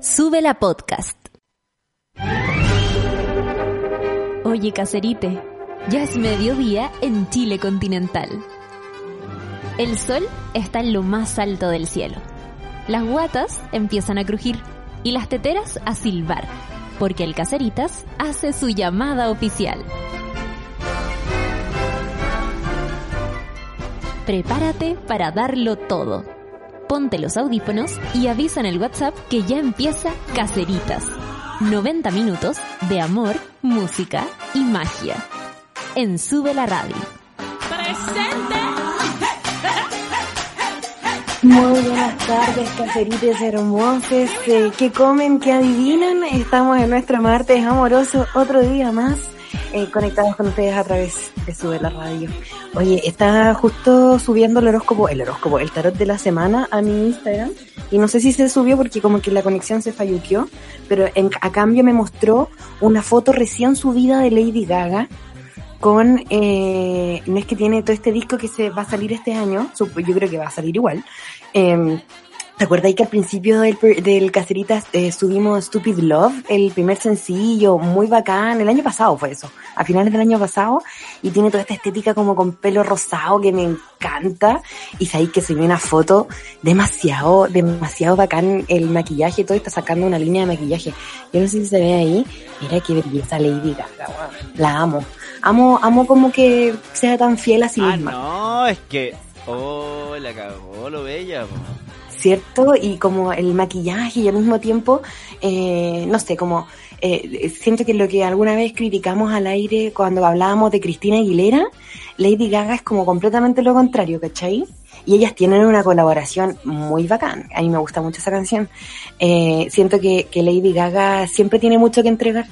Sube la podcast. Oye, caserite, ya es mediodía en Chile continental. El sol está en lo más alto del cielo. Las guatas empiezan a crujir y las teteras a silbar, porque el Caseritas hace su llamada oficial. Prepárate para darlo todo. Ponte los audífonos y avisa en el WhatsApp que ya empieza Caseritas. 90 minutos de amor, música y magia. En Sube la Radio. ¡Presente! Muy buenas tardes, cacerites hermosos, eh, que comen, que adivinan. Estamos en nuestro martes amoroso, otro día más, eh, conectados con ustedes a través de Sube la Radio. Oye, está justo subiendo el horóscopo, el horóscopo, el tarot de la semana a mi Instagram. Y no sé si se subió porque como que la conexión se falluqueó, pero a cambio me mostró una foto recién subida de Lady Gaga con, eh, no es que tiene todo este disco que se va a salir este año, yo creo que va a salir igual. Eh, ¿Te acuerdas que al principio del, del Caceritas eh, subimos Stupid Love, el primer sencillo, muy bacán, el año pasado fue eso, a finales del año pasado, y tiene toda esta estética como con pelo rosado que me encanta, y sabéis que se ve una foto demasiado, demasiado bacán el maquillaje, todo está sacando una línea de maquillaje. Yo no sé si se ve ahí, mira qué belleza Lady Gaga, la amo. Amo, amo como que sea tan fiel a sí Ah, misma. no, es que. Oh, la cagó lo bella. ¿Cierto? Y como el maquillaje y al mismo tiempo, eh, no sé, como eh, siento que lo que alguna vez criticamos al aire cuando hablábamos de Cristina Aguilera, Lady Gaga es como completamente lo contrario, ¿cachai? Y ellas tienen una colaboración muy bacán. A mí me gusta mucho esa canción. Eh, siento que, que Lady Gaga siempre tiene mucho que entregar.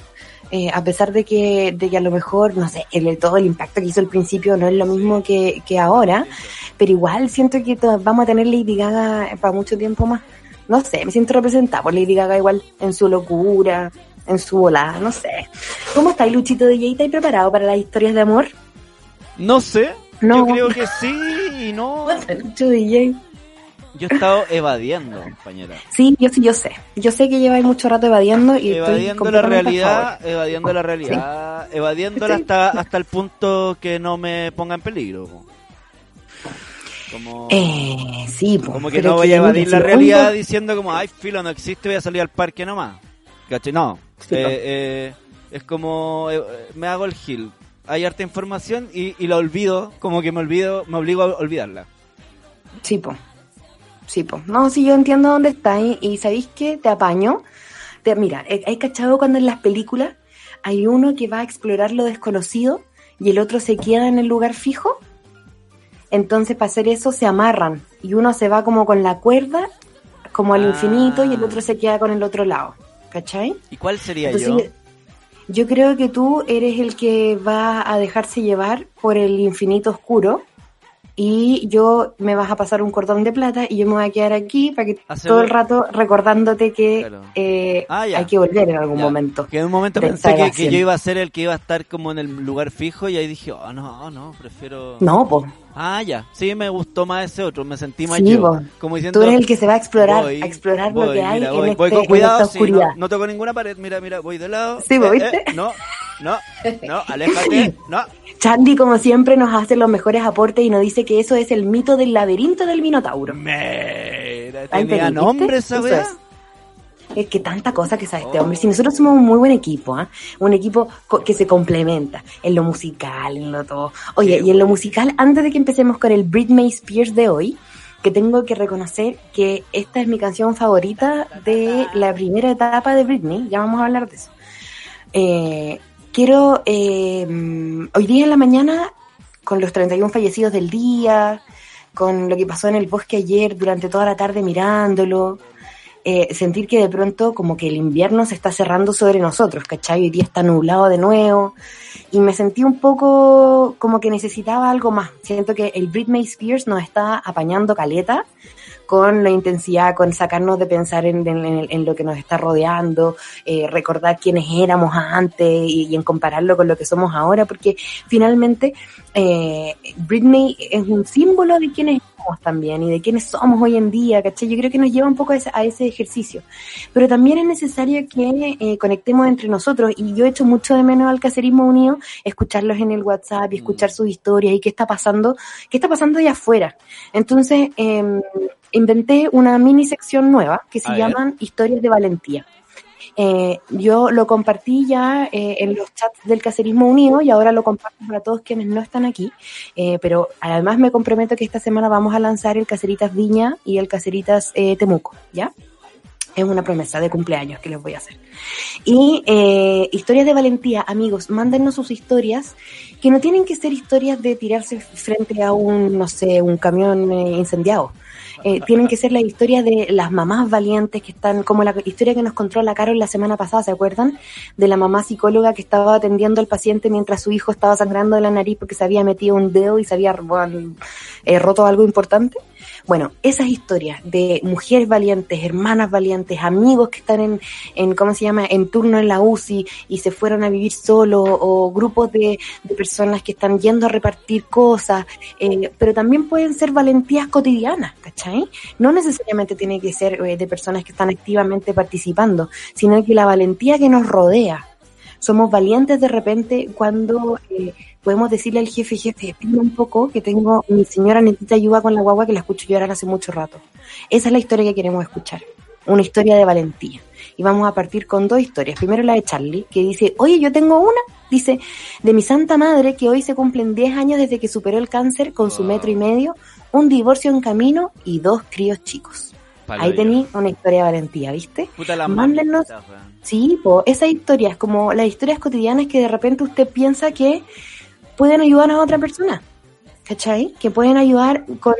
Eh, a pesar de que, de que a lo mejor, no sé, el, todo el impacto que hizo al principio no es lo mismo que, que ahora, pero igual siento que vamos a tener Lady Gaga para mucho tiempo más. No sé, me siento representada por Lady Gaga igual en su locura, en su volada, no sé. ¿Cómo estáis, Luchito DJ? ¿Estáis preparado para las historias de amor? No sé. No. Yo creo que sí y no. Lucho DJ. Yo he estado evadiendo, compañera. Sí, yo sí, yo sé. Yo sé que lleváis mucho rato evadiendo y estoy Evadiendo la realidad, evadiendo la realidad, evadiéndola Sí. hasta, hasta el punto que no me ponga en peligro. Como. Eh, sí, como que no voy a evadir la realidad diciendo como, ay, filo, no existe, voy a salir al parque nomás. ¿Cachai? No. Sí, Eh, eh, es como, me hago el gil. Hay harta información y, y la olvido, como que me olvido, me obligo a olvidarla. Sí, po. Sí, po. No, sí, yo entiendo dónde estáis y ¿sabéis qué? Te apaño. Te, mira, ¿hay cachado cuando en las películas hay uno que va a explorar lo desconocido y el otro se queda en el lugar fijo? Entonces, para hacer eso, se amarran y uno se va como con la cuerda, como al Ah. infinito, y el otro se queda con el otro lado. ¿Cachai? ¿Y cuál sería Entonces, yo? yo creo que tú eres el que va a dejarse llevar por el infinito oscuro y yo me vas a pasar un cordón de plata y yo me voy a quedar aquí para que Hace- todo el rato recordándote que Claro. eh, Ah, hay que volver en algún Ya. momento. Que en un momento pensé que, que yo iba a ser el que iba a estar como en el lugar fijo y ahí dije, oh, no, no, prefiero... No, pues Ah, ya. Sí, me gustó más ese otro, me sentí más Sí, yo. po. Como diciendo... tú eres el que se va a explorar, voy, a explorar lo que hay mira, en, voy, este- voy con en cuidado, esta sí, no, oscuridad. no toco ninguna pared, mira, mira, voy de lado. Sí, ¿vos Eh, viste? eh, no, no, no, aléjate, no. Chandy, como siempre, nos hace los mejores aportes y nos dice que eso es el mito del laberinto del Minotauro. Mira, tenía te nombre esa es. Es que tanta cosa que sabe este hombre. Si nosotros somos un muy buen equipo, ¿ah? un equipo que se complementa en lo musical, en lo todo. Oye, y en lo musical, antes de que empecemos con el Britney Spears de hoy, que tengo que reconocer que esta es mi canción favorita de la primera etapa de Britney, ya vamos a hablar de eso. Eh, quiero, eh, hoy día en la mañana, con los 31 fallecidos del día, con lo que pasó en el bosque ayer durante toda la tarde mirándolo, eh, sentir que de pronto como que el invierno se está cerrando sobre nosotros, ¿cachai? Hoy día está nublado de nuevo y me sentí un poco como que necesitaba algo más. Siento que el Britney Spears nos está apañando caleta con la intensidad, con sacarnos de pensar en, en, en lo que nos está rodeando, eh, recordar quiénes éramos antes y, y, en compararlo con lo que somos ahora, porque finalmente eh, Britney es un símbolo de quiénes somos también y de quiénes somos hoy en día, ¿cachai? Yo creo que nos lleva un poco a ese, a ese ejercicio. Pero también es necesario que eh, conectemos entre nosotros y yo he hecho mucho de menos al caserismo unido, escucharlos en el WhatsApp y escuchar sus historias y qué está pasando, qué está pasando allá afuera. Entonces, eh, inventé una mini sección nueva que se llaman Historias de Valentía. Eh, yo lo compartí ya eh, en los chats del Cacerismo Unido y ahora lo comparto para todos quienes no están aquí. Eh, pero además me comprometo que esta semana vamos a lanzar el Caceritas Viña y el Caceritas eh, Temuco, ¿ya? Es una promesa de cumpleaños que les voy a hacer. Y eh, historias de valentía, amigos, mándennos sus historias, que no tienen que ser historias de tirarse frente a un, no sé, un camión eh, incendiado. Eh, tienen que ser la historia de las mamás valientes que están, como la historia que nos contó la Carol la semana pasada, ¿se acuerdan? De la mamá psicóloga que estaba atendiendo al paciente mientras su hijo estaba sangrando de la nariz porque se había metido un dedo y se había eh, roto algo importante. Bueno, esas historias de mujeres valientes, hermanas valientes, amigos que están en, en ¿cómo se llama?, en turno en la UCI y se fueron a vivir solo, o grupos de, de personas que están yendo a repartir cosas, eh, pero también pueden ser valentías cotidianas, ¿cachai? No necesariamente tiene que ser eh, de personas que están activamente participando, sino que la valentía que nos rodea. Somos valientes de repente cuando eh, podemos decirle al jefe, jefe, espera un poco que tengo, mi señora necesita ayuda con la guagua que la escucho llorar hace mucho rato. Esa es la historia que queremos escuchar, una historia de valentía. Y vamos a partir con dos historias. Primero la de Charlie, que dice, oye, yo tengo una, dice, de mi santa madre, que hoy se cumplen 10 años desde que superó el cáncer con su metro y medio, un divorcio en camino y dos críos chicos. Palo Ahí tenéis una historia de valentía, ¿viste? Mándennos. Sí, po, esas historias, como las historias cotidianas que de repente usted piensa que pueden ayudar a otra persona. ¿Cachai? Que pueden ayudar con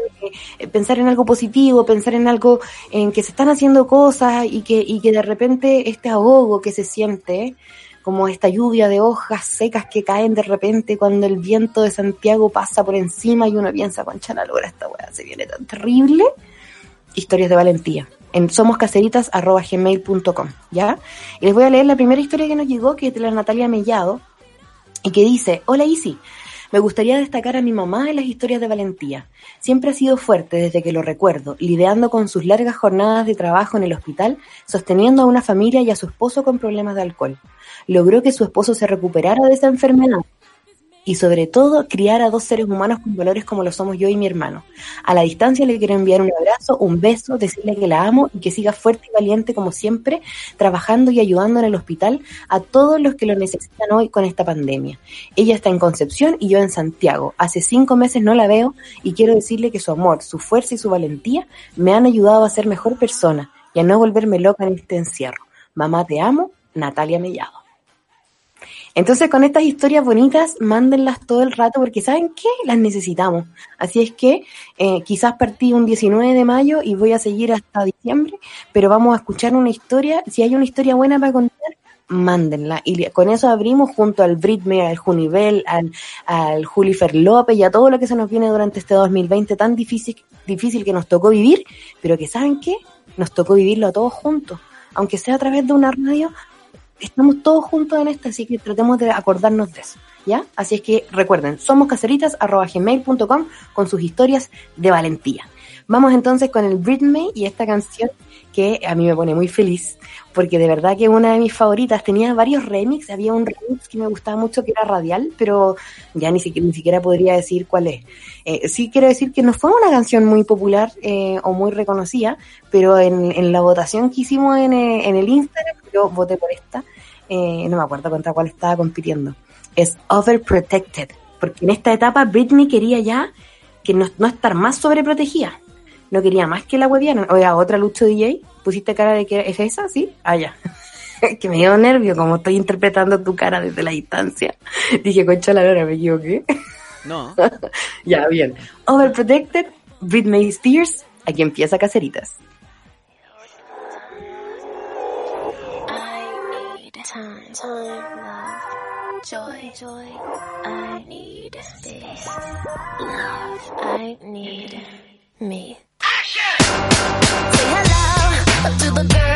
eh, pensar en algo positivo, pensar en algo en que se están haciendo cosas y que, y que de repente este ahogo que se siente, como esta lluvia de hojas secas que caen de repente cuando el viento de Santiago pasa por encima y uno piensa, concha la lora, esta weá se viene tan terrible. Historias de valentía en somoscaseritas.gmail.com, ¿ya? Y les voy a leer la primera historia que nos llegó, que es de la Natalia Mellado, y que dice, hola Isi, me gustaría destacar a mi mamá en las historias de valentía. Siempre ha sido fuerte desde que lo recuerdo, lidiando con sus largas jornadas de trabajo en el hospital, sosteniendo a una familia y a su esposo con problemas de alcohol. Logró que su esposo se recuperara de esa enfermedad y sobre todo criar a dos seres humanos con valores como lo somos yo y mi hermano. A la distancia le quiero enviar un abrazo, un beso, decirle que la amo y que siga fuerte y valiente como siempre, trabajando y ayudando en el hospital a todos los que lo necesitan hoy con esta pandemia. Ella está en Concepción y yo en Santiago. Hace cinco meses no la veo y quiero decirle que su amor, su fuerza y su valentía me han ayudado a ser mejor persona y a no volverme loca en este encierro. Mamá, te amo, Natalia Mellado. Entonces, con estas historias bonitas, mándenlas todo el rato porque ¿saben qué? Las necesitamos. Así es que eh, quizás partí un 19 de mayo y voy a seguir hasta diciembre, pero vamos a escuchar una historia. Si hay una historia buena para contar, mándenla. Y con eso abrimos junto al Britme, al Junivel, al, al Julifer López y a todo lo que se nos viene durante este 2020 tan difícil, difícil que nos tocó vivir, pero que ¿saben qué? Nos tocó vivirlo a todos juntos. Aunque sea a través de una radio, estamos todos juntos en esto, así que tratemos de acordarnos de eso, ¿ya? Así es que recuerden, somos caseritas.gmail.com con sus historias de valentía. Vamos entonces con el Britney y esta canción que a mí me pone muy feliz, porque de verdad que es una de mis favoritas. Tenía varios remix, había un remix que me gustaba mucho que era radial, pero ya ni siquiera, ni siquiera podría decir cuál es. Eh, sí quiero decir que no fue una canción muy popular eh, o muy reconocida, pero en, en, la votación que hicimos en, eh, en el Instagram, yo voté por esta, eh, no me acuerdo contra cuál estaba compitiendo. Es Overprotected, porque en esta etapa Britney quería ya que no, no estar más sobreprotegida no quería más que la hueviana. Oiga, otra Lucho DJ, pusiste cara de que es esa, ¿sí? Ah, ya. que me dio nervio, como estoy interpretando tu cara desde la distancia. Dije, concha la lora, me equivoqué. No. ya, bien. Overprotected, Britney Spears, aquí empieza Caceritas. Time, time, love, joy, joy. I need this love. I need me. Action! Say hello to the girl.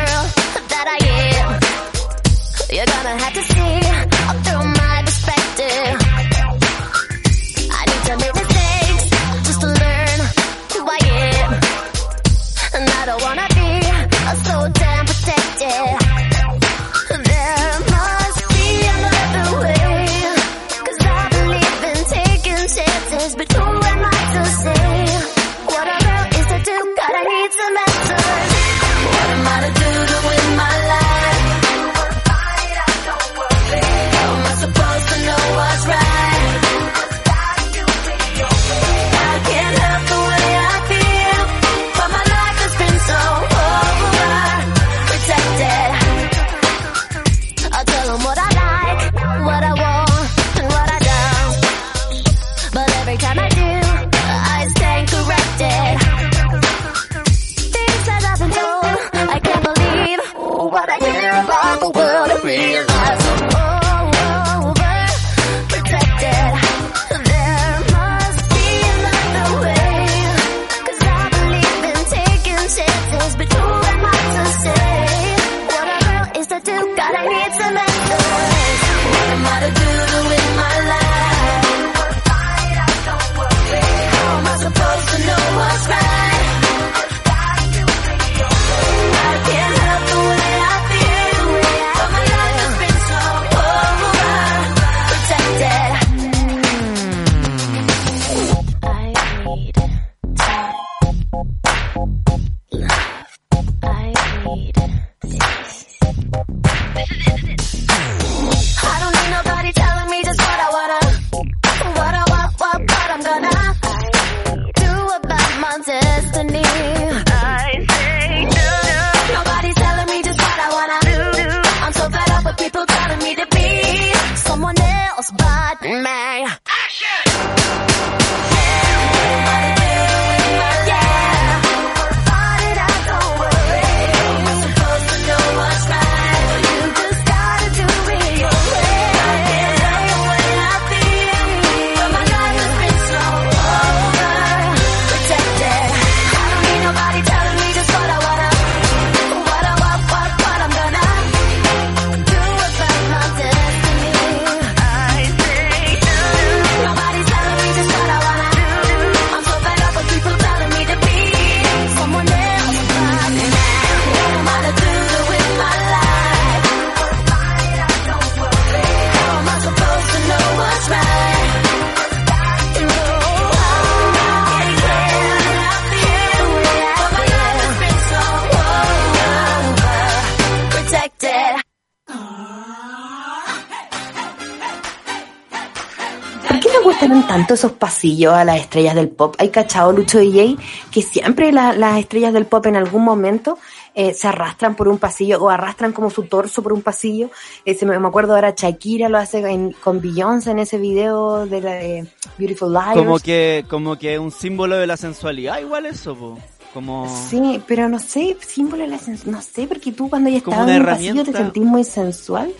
Tanto esos pasillos a las estrellas del pop? Hay cachado Lucho DJ que siempre la- las estrellas del pop en algún momento eh, se arrastran por un pasillo o arrastran como su torso por un pasillo. Eh, se me, me acuerdo ahora Shakira lo hace en- con Beyoncé en ese video de la de Beautiful Liars. Como que, como que un símbolo de la sensualidad, igual eso, po. Como... Sí, pero no sé, símbolo de la sens- no sé, porque tú cuando ya estabas en un pasillo te sentís muy sensual.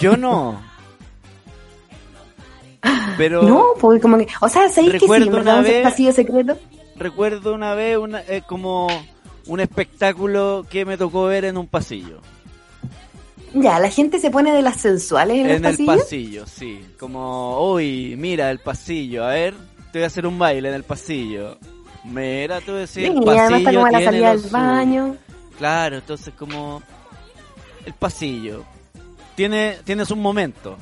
Yo no. Pero No, porque como que, o sea, ¿sabéis que sí? Una vez- pasillo secreto. recuerdo una vez una, eh, como un espectáculo que me tocó ver en un pasillo. Ya, la gente se pone de las sensuales en, En los el pasillos. pasillo, sí. Como, uy, mira el pasillo, a ver, te voy a hacer un baile en el pasillo. Mira, tú decís, el además está pasillo como a la salida del baño. Claro, entonces como el pasillo tiene tienes un momento.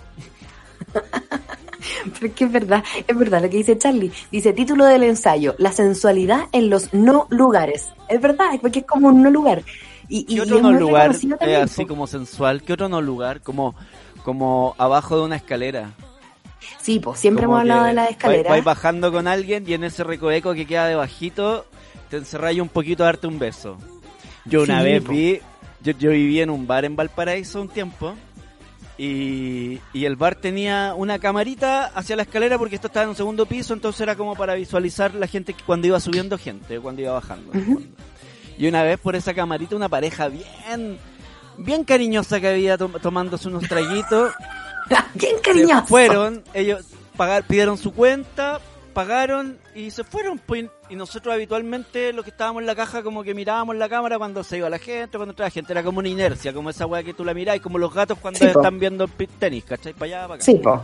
Pero es verdad, es verdad lo que dice Charlie. Dice título del ensayo, la sensualidad en los no lugares. Es verdad, es porque es como un no lugar. Y, y ¿Qué otro es no lugar eh, así como sensual? ¿Qué otro no lugar? Como como abajo de una escalera. Sí, pues siempre Como hemos hablado de la vais- escalera. Vais bajando con alguien y en ese recoveco que queda debajito te encerráis un poquito a darte un beso. Yo una Sí, vez po. vi, yo, yo viví en un bar en Valparaíso un tiempo y, y el bar tenía una camarita hacia la escalera porque esto estaba en un segundo piso, entonces era como para visualizar la gente que- cuando iba subiendo gente, cuando iba bajando. Y una vez por esa camarita una pareja bien, bien cariñosa que había tom- tomándose unos traguitos. Bien Se cariñoso. fueron, ellos pagar, pidieron su cuenta, pagaron y se fueron. Pues, y nosotros habitualmente los que estábamos en la caja como que mirábamos la cámara cuando se iba la gente, cuando entraba la gente. Era como una inercia, como esa weá que tú la mirás, como los gatos cuando Sí, po. están viendo el tenis, ¿cachai? Para allá, para acá. Sí, po.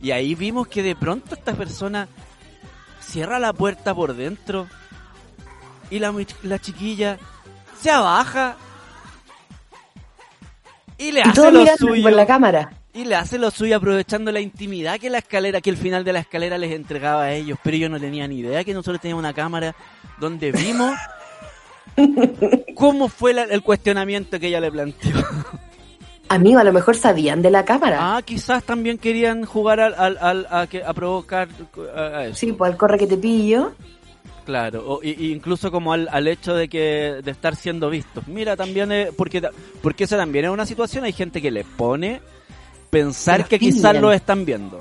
Y ahí vimos que de pronto esta persona cierra la puerta por dentro y la, la chiquilla se abaja y le Y hace lo suyo. por la cámara. Y le hace lo suyo aprovechando la intimidad que la escalera, que el final de la escalera les entregaba a ellos. Pero yo no tenía ni idea que nosotros teníamos una cámara donde vimos cómo fue la- el cuestionamiento que ella le planteó. Amigo, a lo mejor sabían de la cámara. Ah, quizás también querían jugar al, al, al- a, que, a provocar a, eso. Sí, pues al corre que te pillo. Claro, o, y, incluso como al, al hecho de que de estar siendo vistos. Mira, también es, porque porque esa también es una situación, hay gente que le pone pensar que quizás lo están viendo.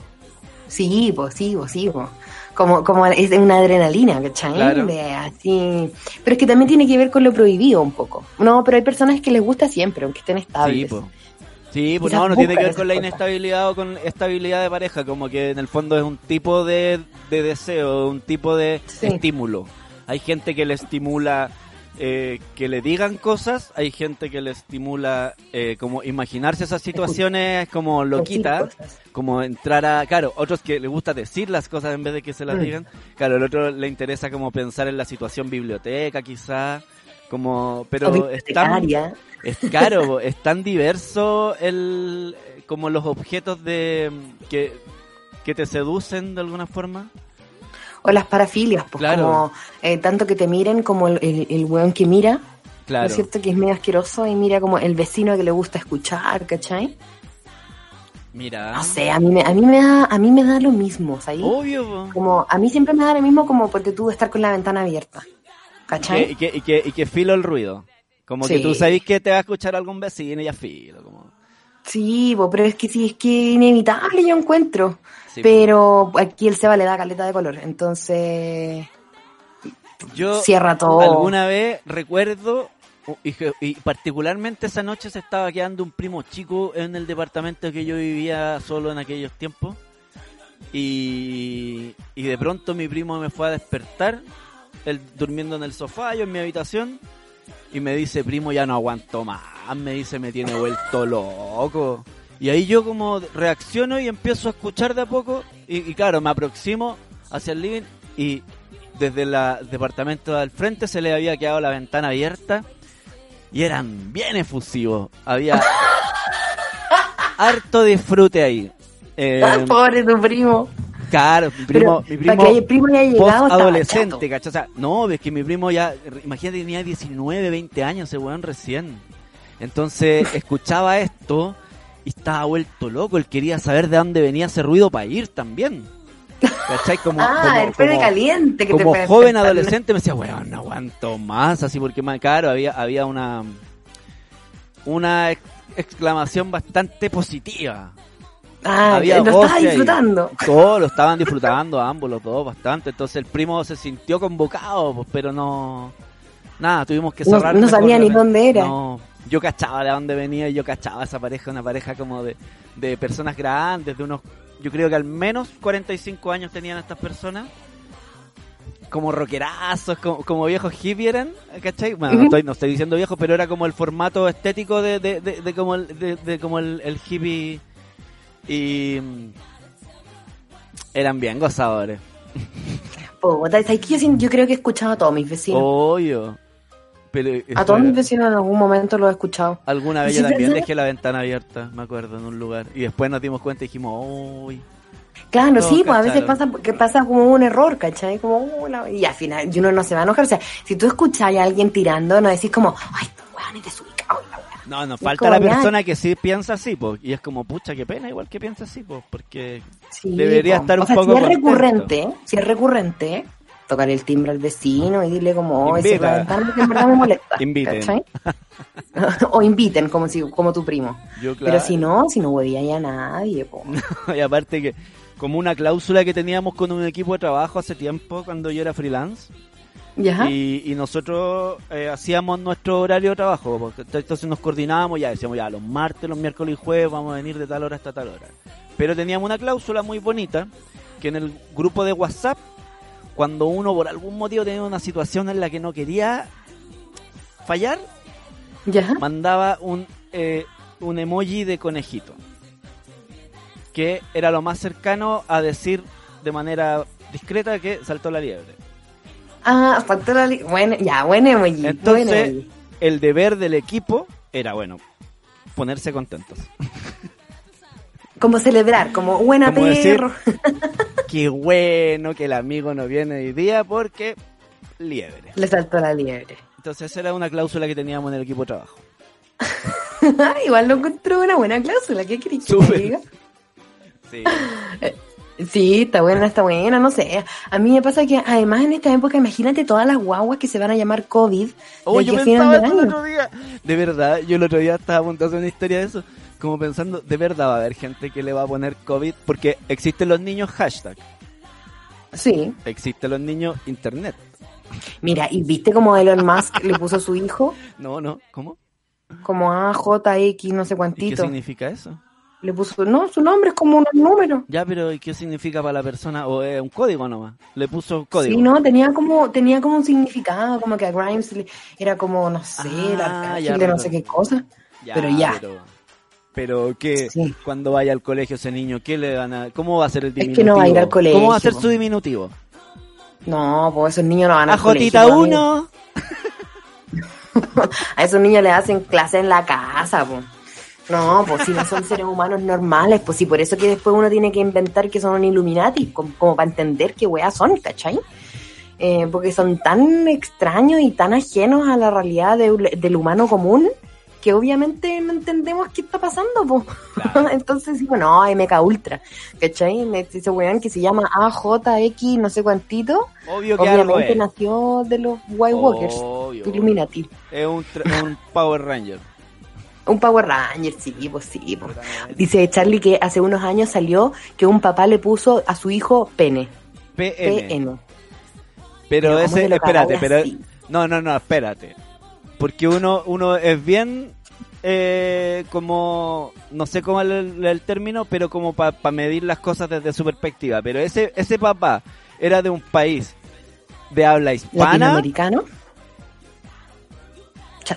Sí, pues sí, pues sí, pues. Como, como es una adrenalina, ¿cachai? Claro. Así. Pero es que también tiene que ver con lo prohibido un poco. No, pero hay personas que les gusta siempre, aunque estén Sí, estables. pues. Sí, pues Quizás no, no tiene que ver con la inestabilidad o con estabilidad de pareja, como que en el fondo es un tipo de, de deseo, un tipo de Sí. estímulo. Hay gente que le estimula eh, que le digan cosas, hay gente que le estimula eh, como imaginarse esas situaciones como loquita, como entrar a, claro, otros que le gusta decir las cosas en vez de que se las Mm. digan, claro, el otro le interesa como pensar en la situación biblioteca quizá, como, pero es tan, es claro, es tan diverso el como los objetos de que, que te seducen de alguna forma. O las parafilias, pues Claro. como eh, tanto que te miren como el, el, el weón que mira, ¿no Claro. es cierto? Que es medio asqueroso y mira como el vecino que le gusta escuchar, ¿cachai? Mira. No sé, a mí me, a mí me da, a mí me da lo mismo, ¿sabes? Obvio. Como, a mí siempre me da lo mismo como porque tú estar con la ventana abierta. ¿Cachai? y, que, y, que, y que filo el ruido. Como que tú sabes que te va a escuchar algún vecino y ya filo. Como... Sí, pero es que sí, es que inevitable yo encuentro. Sí, pero aquí el Seba le da caleta de color, entonces Yo cierra todo. alguna vez recuerdo, y particularmente esa noche se estaba quedando un primo chico en el departamento que yo vivía solo en aquellos tiempos. Y, y de pronto mi primo me fue a despertar, él durmiendo en el sofá, yo en mi habitación, y me dice, primo, ya no aguanto más, me dice, me tiene vuelto loco. Y ahí yo como reacciono y empiezo a escuchar de a poco, y, y claro, me aproximo hacia el living y desde el departamento al frente se le había quedado la ventana abierta y eran bien efusivos. Había harto disfrute ahí. Eh, Ah, Pobre tu primo. claro, mi primo, Pero mi para primo que el primo haya llegado chato. ¿cachai? O sea, no, es que mi primo ya, imagínate, tenía 19, 20 años ese weón recién. Entonces, escuchaba esto y estaba vuelto loco. Él quería saber de dónde venía ese ruido para ir también. ¿Cachai? Como, ah, como- el como- caliente que te como fue joven adolescente me decía, weón, no aguanto más, así porque más claro, había, había una una ex- exclamación bastante positiva. Ah, había lo goce estaba ahí. disfrutando. Todos lo estaban disfrutando, ambos, los dos, bastante. Entonces el primo se sintió convocado, pues, pero no. Nada, tuvimos que No- cerrar. no mejor sabía ni dónde era. No, yo cachaba de dónde venía y yo cachaba esa pareja, una pareja como de, de personas grandes, de unos. Yo creo que al menos 45 años tenían estas personas. Como rockerazos, como, como viejos hippie eran, ¿cachai? Bueno, no estoy, no estoy diciendo viejos, pero era como el formato estético de, de, de, de como, el, de, de como el, el hippie. Y. mm, Eran bien gozadores. Siento- yo creo que he escuchado a todos mis vecinos. Obvio. Pero, a todos mis vecinos en algún momento lo he escuchado. Alguna vez yo también dejé la ventana abierta, me acuerdo, en un lugar. Y después nos dimos cuenta y dijimos, uy. Claro, sí, pues a veces pasa que pasa como un error, ¿cachai? Como, y al final uno no se va a enojar. O sea, si tú escuchas a alguien tirando, no decís como, ay, desubicados. y la wea". No, nos falta la persona que sí piensa así, pues. Y es como, pucha, qué pena, igual que piensa así, pues. Porque Sí, Debería po. estar O un sea, poco Si es contento. recurrente, si es recurrente, tocar el timbre al vecino y dile como, oye, cierra la Invita. ventana que en verdad me molesta. Inviten. o inviten, como si como tu primo. yo, Pero si no, si no huevía ya nadie, po. y aparte que, como una cláusula que teníamos con un equipo de trabajo hace tiempo, cuando yo era freelance. Y nosotros eh, hacíamos nuestro horario de trabajo, porque entonces nos coordinábamos, ya decíamos, ya los martes, los miércoles y jueves vamos a venir de tal hora hasta tal hora. Pero teníamos una cláusula muy bonita, que en el grupo de WhatsApp cuando uno por algún motivo tenía una situación en la que no quería fallar, ¿Ya? mandaba un, eh, un emoji de conejito. Que era lo más cercano a decir de manera discreta que saltó la liebre. Ah, faltó la li- Bueno, ya, buen emoji. buen Entonces, emoji. el deber del equipo era, bueno, ponerse contentos. Como celebrar, como buena Como decir- perro. Qué bueno que el amigo no viene hoy día porque liebre. Le saltó la liebre. Entonces esa era una cláusula que teníamos en el equipo de trabajo. Igual lo encontró una buena cláusula. ¿Qué querés que te Súper. diga? Sí. Sí, está buena, está buena, no sé. A mí me pasa que además en esta época, imagínate todas las guaguas que se van a llamar COVID Oh, yo pensaba el otro día. De verdad, yo el otro día estaba apuntando una historia de eso. Como pensando, de verdad va a haber gente que le va a poner COVID porque existen los niños hashtag, Sí. existen los niños internet. Mira, ¿y viste cómo Elon Musk le puso a su hijo? No, no, ¿cómo? Como AJX, no sé ¿Y qué significa eso? Le puso, no, su nombre es como un número. Ya, pero ¿y qué significa para la persona? ¿O es un código nomás? Le puso código. Sí, no, tenía como, tenía como un significado, como que a Grimes le- era como, no sé, el Ah, ya, de no sé qué cosa. pero ya. Pero, pero. Sí. Cuando vaya al colegio ese niño, ¿qué le van a, ¿cómo va a ser el que diminutivo? no va a ir al colegio, ¿Cómo va a ser su diminutivo? No, pues esos niños no van al Ajotita colegio, amigo. uno. A esos niños le hacen clase en la casa, pues. No, pues si no son seres humanos normales, pues sí, por eso que después uno tiene que inventar que son un Illuminati, como, como para entender qué weas son, ¿cachai? Eh, porque son tan extraños y tan ajenos a la realidad de- del humano común que obviamente no entendemos qué está pasando, pues. Entonces digo, no, MK Ultra, ¿cachai? Me- Ese weón que se llama AJX no sé cuantito, Obvio que obviamente es. nació de los White Walkers, Obvio. Illuminati. Es un, un Power Ranger. Un Power Ranger, sí, pues sí. Pues. Dice Charlie que hace unos años salió que un papá le puso a su hijo pene. PN. PN. Pero, Pero ¿cómo ese, espérate, pero así? no, no, no, espérate. Porque uno, uno es bien eh, como, no sé cómo es el, el término, pero como para medir las cosas desde su perspectiva. Pero ese, ese papá era de un país de habla hispana. Latinoamericano.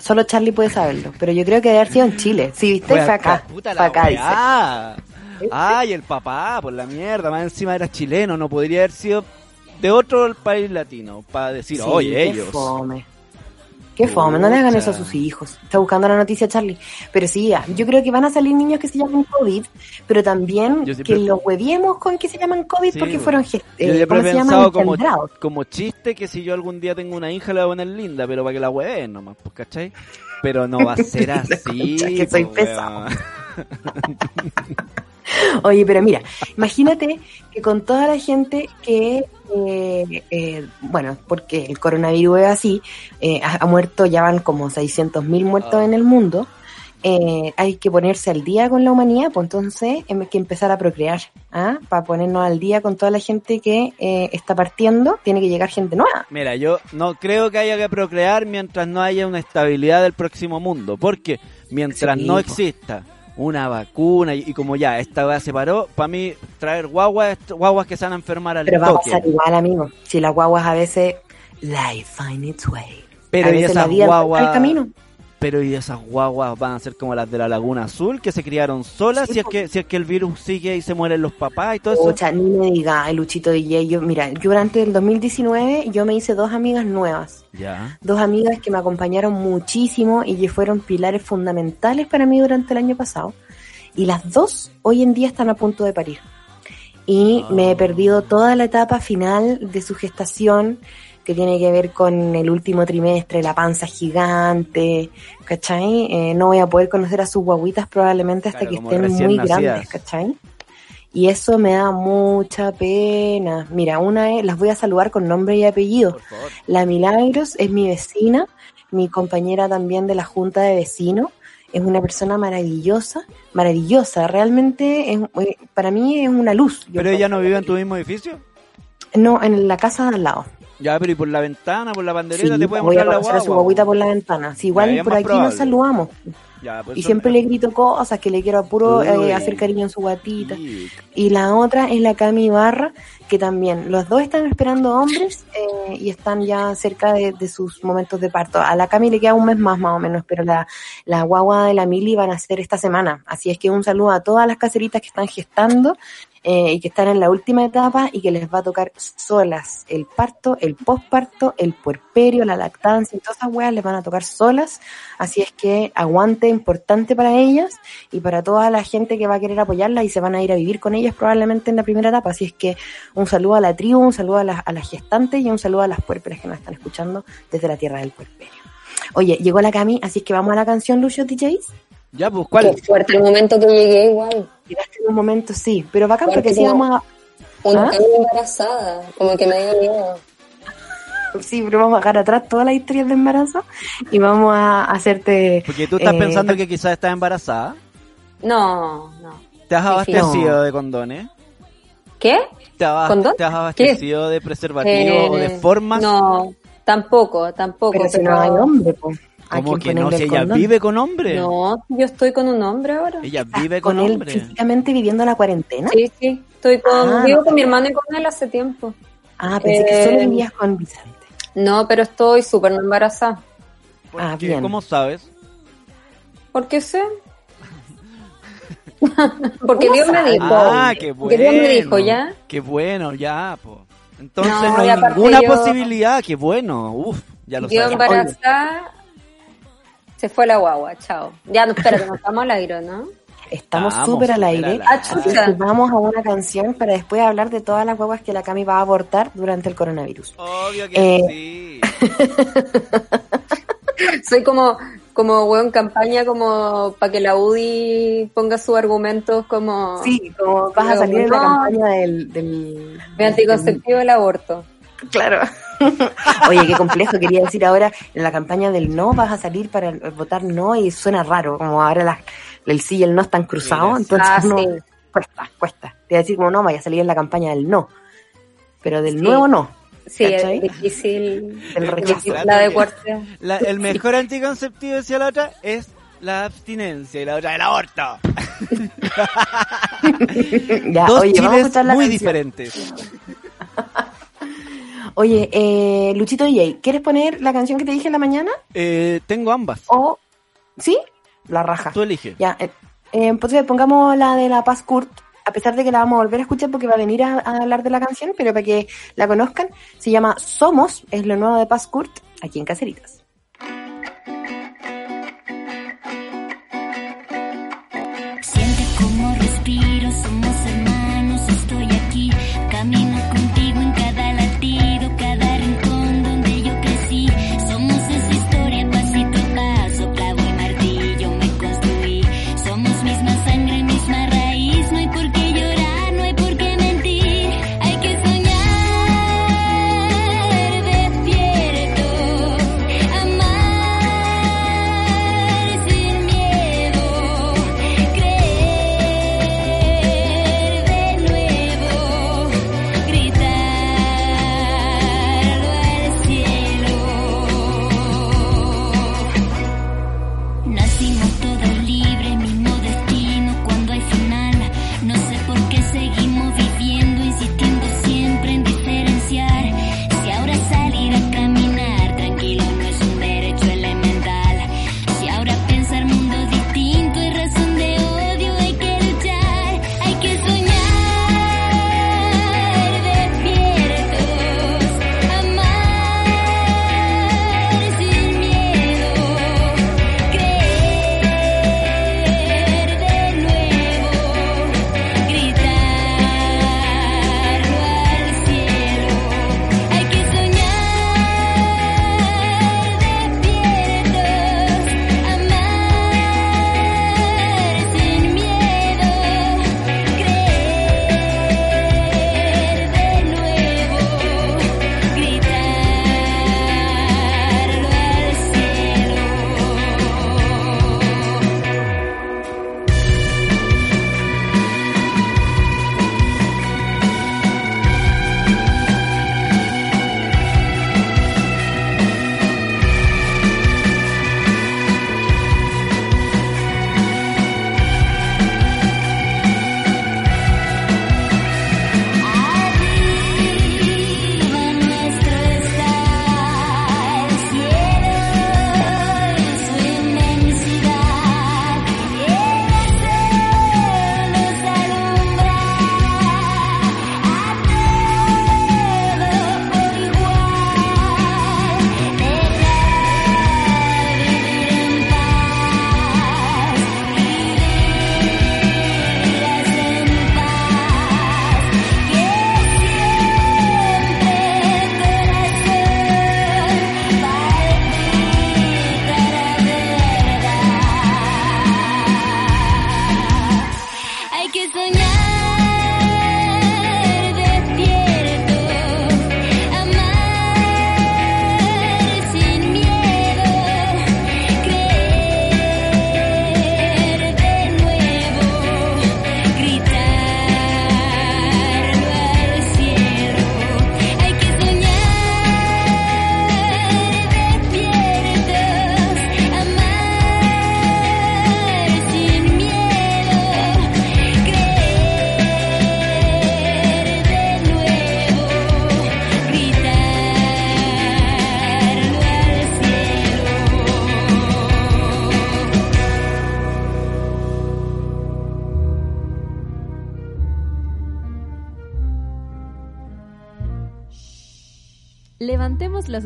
Solo Charlie puede saberlo, pero yo creo que debe haber sido en Chile. Sí, viste, fue acá. puta Fue la acá, dice. weá. Ay, el papá, por la mierda, más encima era chileno, no podría haber sido de otro país latino para decir, Sí, oye, ellos. Fome. Qué fome, no le hagan eso a sus hijos. Está buscando la noticia Charlie. Pero sí, ya, yo creo que van a salir niños que se llaman COVID, pero también que los hueviemos con que se llaman COVID Sí, porque bueno. fueron, eh, ¿cómo se llaman? como, chiste que si yo algún día tengo una hija le voy a poner linda, pero para que la hueven nomás, pues, ¿cachai? Pero no va a ser así. Que soy pesado. Oye, pero mira, imagínate que con toda la gente que, eh, eh, bueno, porque el coronavirus es así, eh, ha, ha muerto, ya van como 600.000 muertos Ah. en el mundo, eh, hay que ponerse al día con la humanidad, pues entonces hay que empezar a procrear, ¿ah? Para ponernos al día con toda la gente que eh, está partiendo, tiene que llegar gente nueva. Mira, yo no creo que haya que procrear mientras no haya una estabilidad del próximo mundo, porque mientras Sí, no exista una vacuna y, y como ya esta weá se paró, para mí traer guaguas, guaguas que se van a enfermar al Pero va a toque. pasar igual, amigo. Si las guaguas a veces, life find its way. Pero a y esas guaguas. Pero y esas guaguas van a ser como las de la Laguna Azul que se criaron solas Sí, si es que si es que el virus sigue y se mueren los papás y todo eso. Pucha, ni me diga, el Luchito DJ. Yo, mira, yo durante el 2019 yo me hice dos amigas nuevas. Ya. Dos amigas que me acompañaron muchísimo y que fueron pilares fundamentales para mí durante el año pasado. Y las dos hoy en día están a punto de parir. Y me he perdido toda la etapa final de su gestación, que tiene que ver con el último trimestre, la panza gigante, ¿cachai? Eh, no voy a poder conocer a sus guaguitas probablemente hasta Claro, que estén muy nacidas. grandes, ¿cachai? Y eso me da mucha pena. Mira, una es, las voy a saludar con nombre y apellido. La Milagros es mi vecina, mi compañera también de la Junta de Vecinos. Es una persona maravillosa, maravillosa. Realmente, es, eh, para mí es una luz. Pero ella no vive en tu mismo edificio. No, en la casa de al lado. Ya, pero y por la ventana, por la bandereta, Sí, te puede voy a mostrar la conocer a su guagua. guaguita por la ventana. Sí, igual Ya, por aquí probable. nos saludamos. Ya, pues Y siempre le grito cosas que le quiero puro eh, Uy. hacer cariño en su guatita. Y la otra es la Cami Barra, que también los dos están esperando hombres eh, y están ya cerca de, de sus momentos de parto. A la Cami le queda un mes más más o menos, pero la, la guagua de la Mili van a ser esta semana. Así es que un saludo a todas las caseritas que están gestando eh, y que están en la última etapa y que les va a tocar solas el parto, el posparto, el puerperio, la lactancia y todas esas weas les van a tocar solas. Así es que aguante importante para ellas y para toda la gente que va a querer apoyarlas y se van a ir a vivir con ellas probablemente en la primera etapa. Así es que un saludo a la tribu, un saludo a las, a las gestantes y un saludo a las puérperas que nos están escuchando desde la tierra del puerperio. Oye, llegó la Cami, así es que vamos a la canción Lucio DJs. Ya, pues, ¿cuál? Qué fuerte el momento que llegué igual. Llegaste en un momento, sí, pero bacán porque sí como- vamos a, Una ¿Ah? embarazada, como que me dio miedo. sí, pero vamos a dejar atrás todas las historias de embarazo y vamos a hacerte Porque tú estás eh, pensando que quizás estás embarazada. No, no. ¿Te has abastecido No. de condones? ¿Qué? ¿Te, has- ¿Condón? ¿Te has abastecido de preservativo o de Eh, formas? No, tampoco, tampoco. pero si pero- no hay hombre, pues. Como que no, si ella vive con hombre. No, yo estoy con un hombre ahora. Ella vive con, con él hombre. físicamente viviendo la cuarentena. Sí, sí. Estoy con, Ah, vivo no. con mi hermano y con él hace tiempo. Ah, pensé que solo Eh, vivías con Vicente. No, pero estoy súper no embarazada. ¿Por Ah, qué? bien. ¿Cómo sabes? ¿Por qué sé? Porque ¿Cómo Dios me sabes? dijo. Ah, qué Porque bueno. Dios me dijo, ¿ya? Qué bueno, ya, po. Entonces No, no, hay ninguna yo- posibilidad, qué bueno. Uf, ya lo sabemos. embarazada. Se fue la guagua, chao. Ya, no, espérate, no estamos al aire, ¿no? Estamos súper al aire. al Ah, vamos a una canción para después hablar de todas las guaguas que la Cami va a abortar durante el coronavirus. Obvio que Eh, sí. Soy como, como weón, campaña como para que la UDI ponga sus argumentos como Sí, como vas a salir en la campaña del... del de anticonceptivo del aborto. Claro. Oye, qué complejo, quería decir ahora, en la campaña del no vas a salir para votar no y suena raro, como ahora las- el sí y el no están cruzados, entonces Ah, no, sí. cuesta, cuesta. Te iba a decir como no, vaya a salir en la campaña del no, pero del Sí. nuevo no. Sí, ¿Cachai? es difícil El rechazo. la adecuarse. La- el mejor anticonceptivo, decía la otra, es la abstinencia y la otra el aborto. Ya, Dos oye, vamos a chiles la muy canción. diferentes. Oye, eh, Luchito DJ, ¿quieres poner la canción que te dije en la mañana? Eh, tengo ambas. ¿O sí? La raja. Tú eliges. Ya, eh, eh, entonces pongamos la de la Paz Kurt, a pesar de que la vamos a volver a escuchar porque va a venir a, a hablar de la canción, pero para que la conozcan, se llama Somos, es lo nuevo de Paz Kurt, aquí en Caceritas.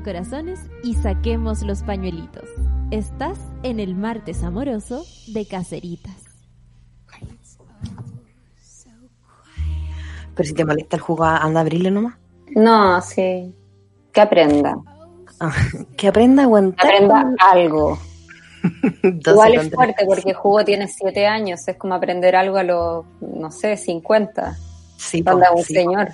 Corazones y saquemos los pañuelitos. Estás en el martes amoroso de Caceritas. Pero si te molesta el jugo, anda a abrirle nomás. No, sí. Que aprenda. Ah, que aprenda a Que aguantar. aprenda algo. 12 Igual es fuerte porque el jugo tiene 7 años. Es como aprender algo a los, no sé, 50. Sí, Cuando un sí. señor.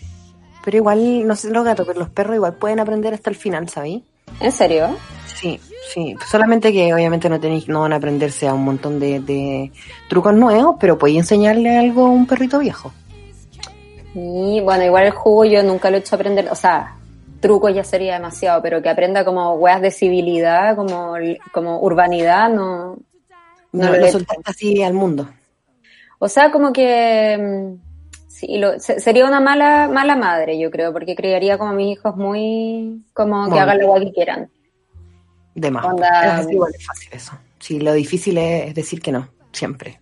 Pero igual, no sé los gatos, pero los perros igual pueden aprender hasta el final, ¿sabí? ¿En serio? Sí, sí. Solamente que obviamente no tenéis, no van a aprenderse a un montón de, de trucos nuevos, pero podéis enseñarle algo a un perrito viejo. Y bueno, igual el jugo yo nunca lo he hecho aprender. O sea, trucos ya sería demasiado, pero que aprenda como weas de civilidad, como, como urbanidad, no. No, No lo lo he soltaste así al mundo. O sea, como que mm, sí, lo- se- sería una mala mala madre, yo creo, porque criaría como a mis hijos muy como que Bueno. hagan lo que quieran. De más. Onda- Es igual es fácil eso. Sí, lo difícil es, decir que no, siempre.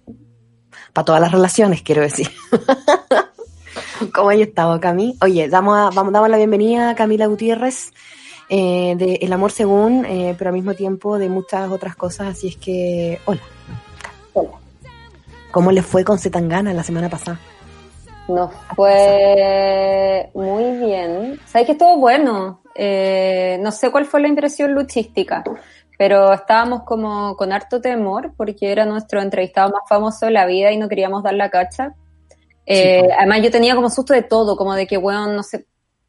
Para todas las relaciones, quiero decir. ¿Cómo hay estado, Cami? Oye, damos, a- vamos, damos la bienvenida a Camila Gutiérrez eh, de El Amor Según, eh, pero al mismo tiempo de muchas otras cosas, así es que, hola. Hola. ¿Cómo le fue con Zetangana la semana pasada? Nos fue muy bien. ¿Sabes que estuvo bueno? Eh, no sé cuál fue la impresión luchística, pero estábamos como con harto temor porque era nuestro entrevistado más famoso de la vida y no queríamos dar la cacha. Eh, Sí, po. además yo tenía como susto de todo, como de que, bueno, no sé,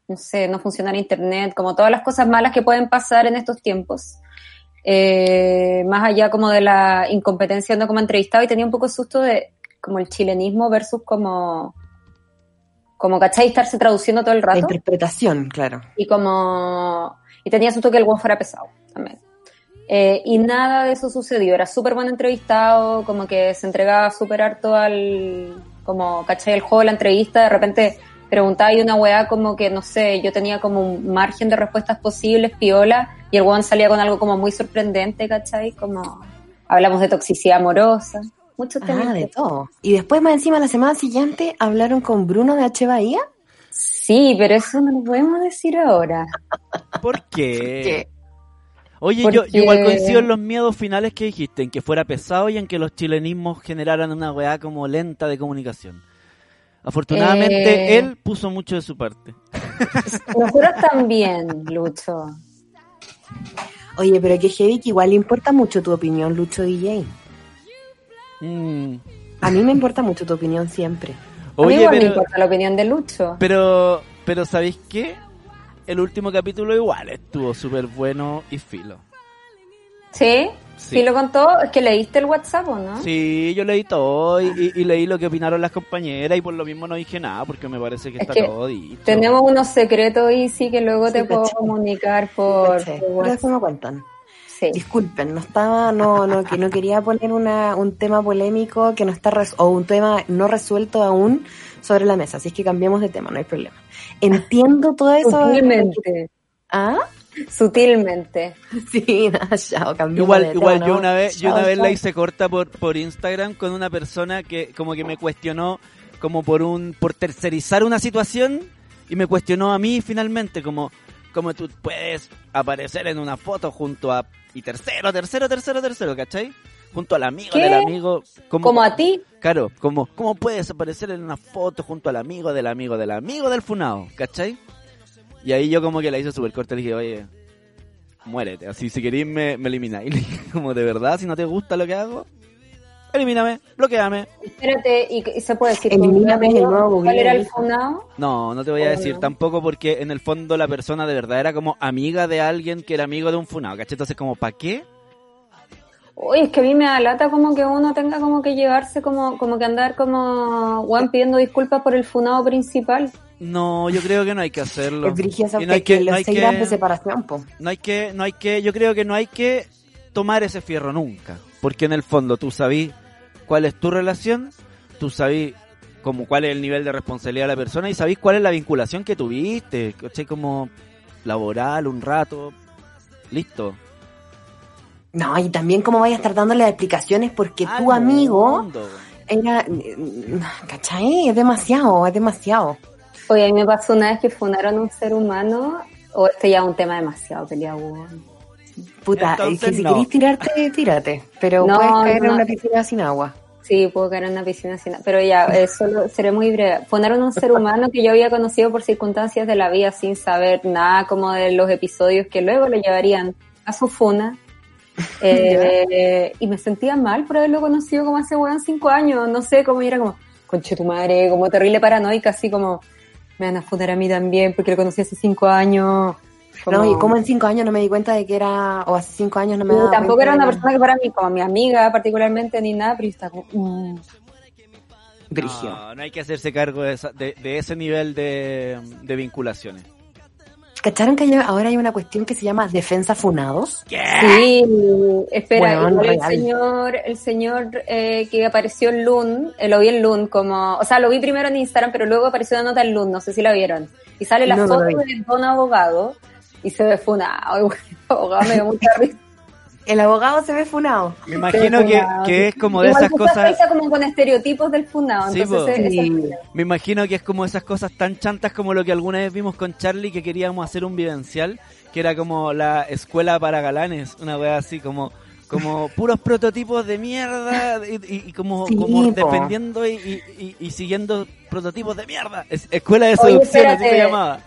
no sé, no funcionara internet, como todas las cosas malas que pueden pasar en estos tiempos. Eh, más allá como de la incompetencia no como entrevistado y tenía un poco susto de como el chilenismo versus como como cachai estarse traduciendo todo el La rato interpretación, claro. y como y tenía susto que el buen fuera pesado también. Eh, y nada de eso sucedió. Era súper buen entrevistado como que se entregaba súper harto al como cachai el juego de la entrevista de repente preguntaba y una weá como que no sé yo tenía como un margen de respuestas posibles piola y el weón salía con algo como muy sorprendente cachai como hablamos de toxicidad amorosa muchos temas Ah, de todo. Y después, más encima, la semana siguiente, hablaron con Bruno de H. Bahía. sí pero eso no lo podemos decir ahora ¿Por qué? Oye, Porque- yo, yo igual coincido en los miedos finales que dijiste, en que fuera pesado y en que los chilenismos generaran una weá como lenta de comunicación. Afortunadamente, Eh. él puso mucho de su parte. nosotros también Lucho Oye, pero que heavy, que igual le importa mucho tu opinión, Lucho DJ. Mm. A mí me importa mucho tu opinión siempre. a mí Oye, igual me pero, importa la opinión de Lucho pero, pero ¿sabéis qué? El último capítulo igual estuvo súper bueno y filo. ¿Sí? Sí. ¿Sí lo contó? Es que leíste el WhatsApp, ¿o no? Sí, yo leí todo y, y- y leí lo que opinaron las compañeras y por lo mismo no dije nada porque me parece que Es está que todo dicho. Tenemos unos secretos y sí que luego Sí, te puedo comunicar por, por Pero WhatsApp. me cuentan. Sí. Disculpen, no estaba, no, no, que no quería poner una, un tema polémico que no está res- o un tema no resuelto aún sobre la mesa, así es que cambiemos de tema, no hay problema. Entiendo todo eso. Sutilmente. ¿Ah? Sutilmente. Sí, nada, chao, cambiemos Igual, de igual tema, yo ¿no? una vez, yo Chao, una vez chao. la hice corta por, por Instagram con una persona que como que me cuestionó como por un, por tercerizar una situación y me cuestionó a mí finalmente como, como tú puedes aparecer en una foto junto a, y tercero, tercero, tercero, tercero, ¿cachai? Junto al amigo ¿Qué? del amigo. Como, Como a ti. Claro, como, ¿cómo puedes aparecer en una foto junto al amigo del amigo del amigo del funado? ¿Cachai? Y ahí yo como que la hice súper corta, le dije, oye, muérete, así si queréis me, me elimináis. Como de verdad, si no te gusta lo que hago, elimíname, bloqueame. Espérate, ¿y, se puede decir Elimíname el nuevo cuál era el dijo. funado? No, no te voy a Oh, decir no. tampoco porque en el fondo la persona de verdad era como amiga de alguien que era amigo de un funado, ¿cachai? Entonces como, ¿para qué? Oye, es que a mí me da lata como que uno tenga como que llevarse como, como que andar como Juan pidiendo disculpas por el funado principal. No, yo creo que no hay que hacerlo. Es Y no hay que, que, no hay que- de separación, po. no hay que, no hay que, yo creo que no hay que tomar ese fierro nunca, porque en el fondo tú sabís cuál es tu relación, tú sabís como cuál es el nivel de responsabilidad de la persona y sabís cuál es la vinculación que tuviste, ¿cachai? Como laboral, un rato, listo. No, y también cómo vayas a estar dándole explicaciones porque Al tu amigo mundo. era, ¿cachai? Es demasiado, es demasiado. Oye, a mí me pasó una vez que funaron a un ser humano O este ya es un tema demasiado peleado. Puta, es Entonces, que si no. querés tirarte, tírate. Pero No, puedes caer en una piscina sin agua. Sí, puedo caer en una piscina sin... Pero ya, eh, solo seré muy breve. Poner un ser humano que yo había conocido por circunstancias de la vida sin saber nada como de los episodios que luego lo llevarían a su funa. Eh, y me sentía mal por haberlo conocido como hace weón cinco años. No sé, como era como, conche tu madre, como terrible paranoica, así como, me van a funar a mí también porque lo conocí hace cinco años. No, y como en cinco años no me di cuenta de que era, o hace cinco años no me Y daba tampoco era una persona que para mí, como mi amiga particularmente, ni nada, pero estaba como, mm. Brigio. No, no hay que hacerse cargo de, esa- de- de ese nivel de, de vinculaciones. ¿Cacharon que ahora hay una cuestión que se llama defensa funados? Sí, espera, el real. señor, el señor eh, que apareció en Loon, eh, lo vi en Loon, como, o sea, lo vi primero en Instagram, pero luego apareció una nota en Loon, no sé si la vieron. Y sale la No, no foto vi. de Don Abogado y se ve funado, el abogado me dio mucha risa. El abogado se ve funado. Me imagino que, funado, que es como de Igual esas cosas. como con estereotipos del funado, Sí, entonces Sí. Me imagino que es como esas cosas tan chantas como lo que alguna vez vimos con Charlie que queríamos hacer un vivencial, que era como la escuela para galanes, una wea así como como puros prototipos de mierda y, y- y como, Sí, como defendiendo y, y- y- y siguiendo prototipos de mierda. Es- escuela de Oye, seducción, así se llamaba.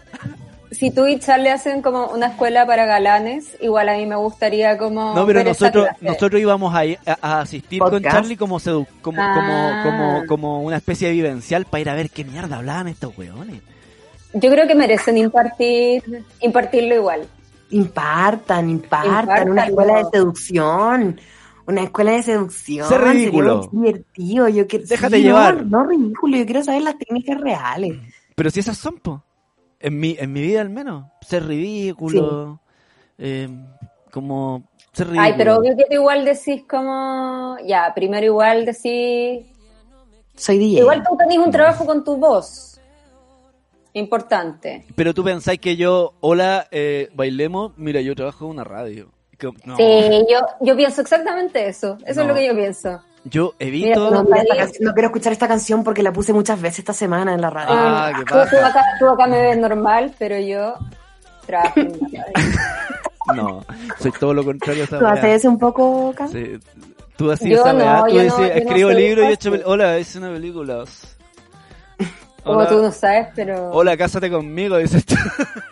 Si tú y Charlie hacen como una escuela para galanes, igual a mí me gustaría como No, pero nosotros nosotros íbamos a, ir- a- a asistir con. Charlie como, sedu- como, Ah. como, como, como una especie de vivencial para ir a ver qué mierda hablaban estos weones. Yo creo que merecen impartir, impartirlo igual. Impartan, impartan, una escuela de seducción. Una escuela de seducción. Sé ridículo. Sería muy divertido. Yo quiero, Déjate Sí, no, llevar. No, ridículo. Yo quiero saber las técnicas reales. Pero si esas son, po. En mi, en mi vida al menos. Ser ridículo. eh, como ser ridículo. Ay, pero obvio que tú igual decís como, ya, primero igual decís, Soy DJ. igual tú tenés un trabajo con tu voz. Importante. Pero tú pensáis que yo, hola, eh, bailemos, mira, yo trabajo en una radio. Que- No, Sí, yo, yo pienso exactamente eso. Eso No. es lo que yo pienso. Yo Mira, evito... No, no, quiero escuchar esta canción porque la puse muchas veces esta semana en la radio. Ah, qué tú, tú acá, tú acá me ves normal, pero yo trabajo en una radio. No, soy todo lo contrario a esa ¿Tú haces un poco? Sí. Tú así Yo esa no, weá, tú yo no, dices, yo no escribo soy libros y he hecho... Hola, hice una película. Como tú no sabes, pero... hola, cásate conmigo, dices tú.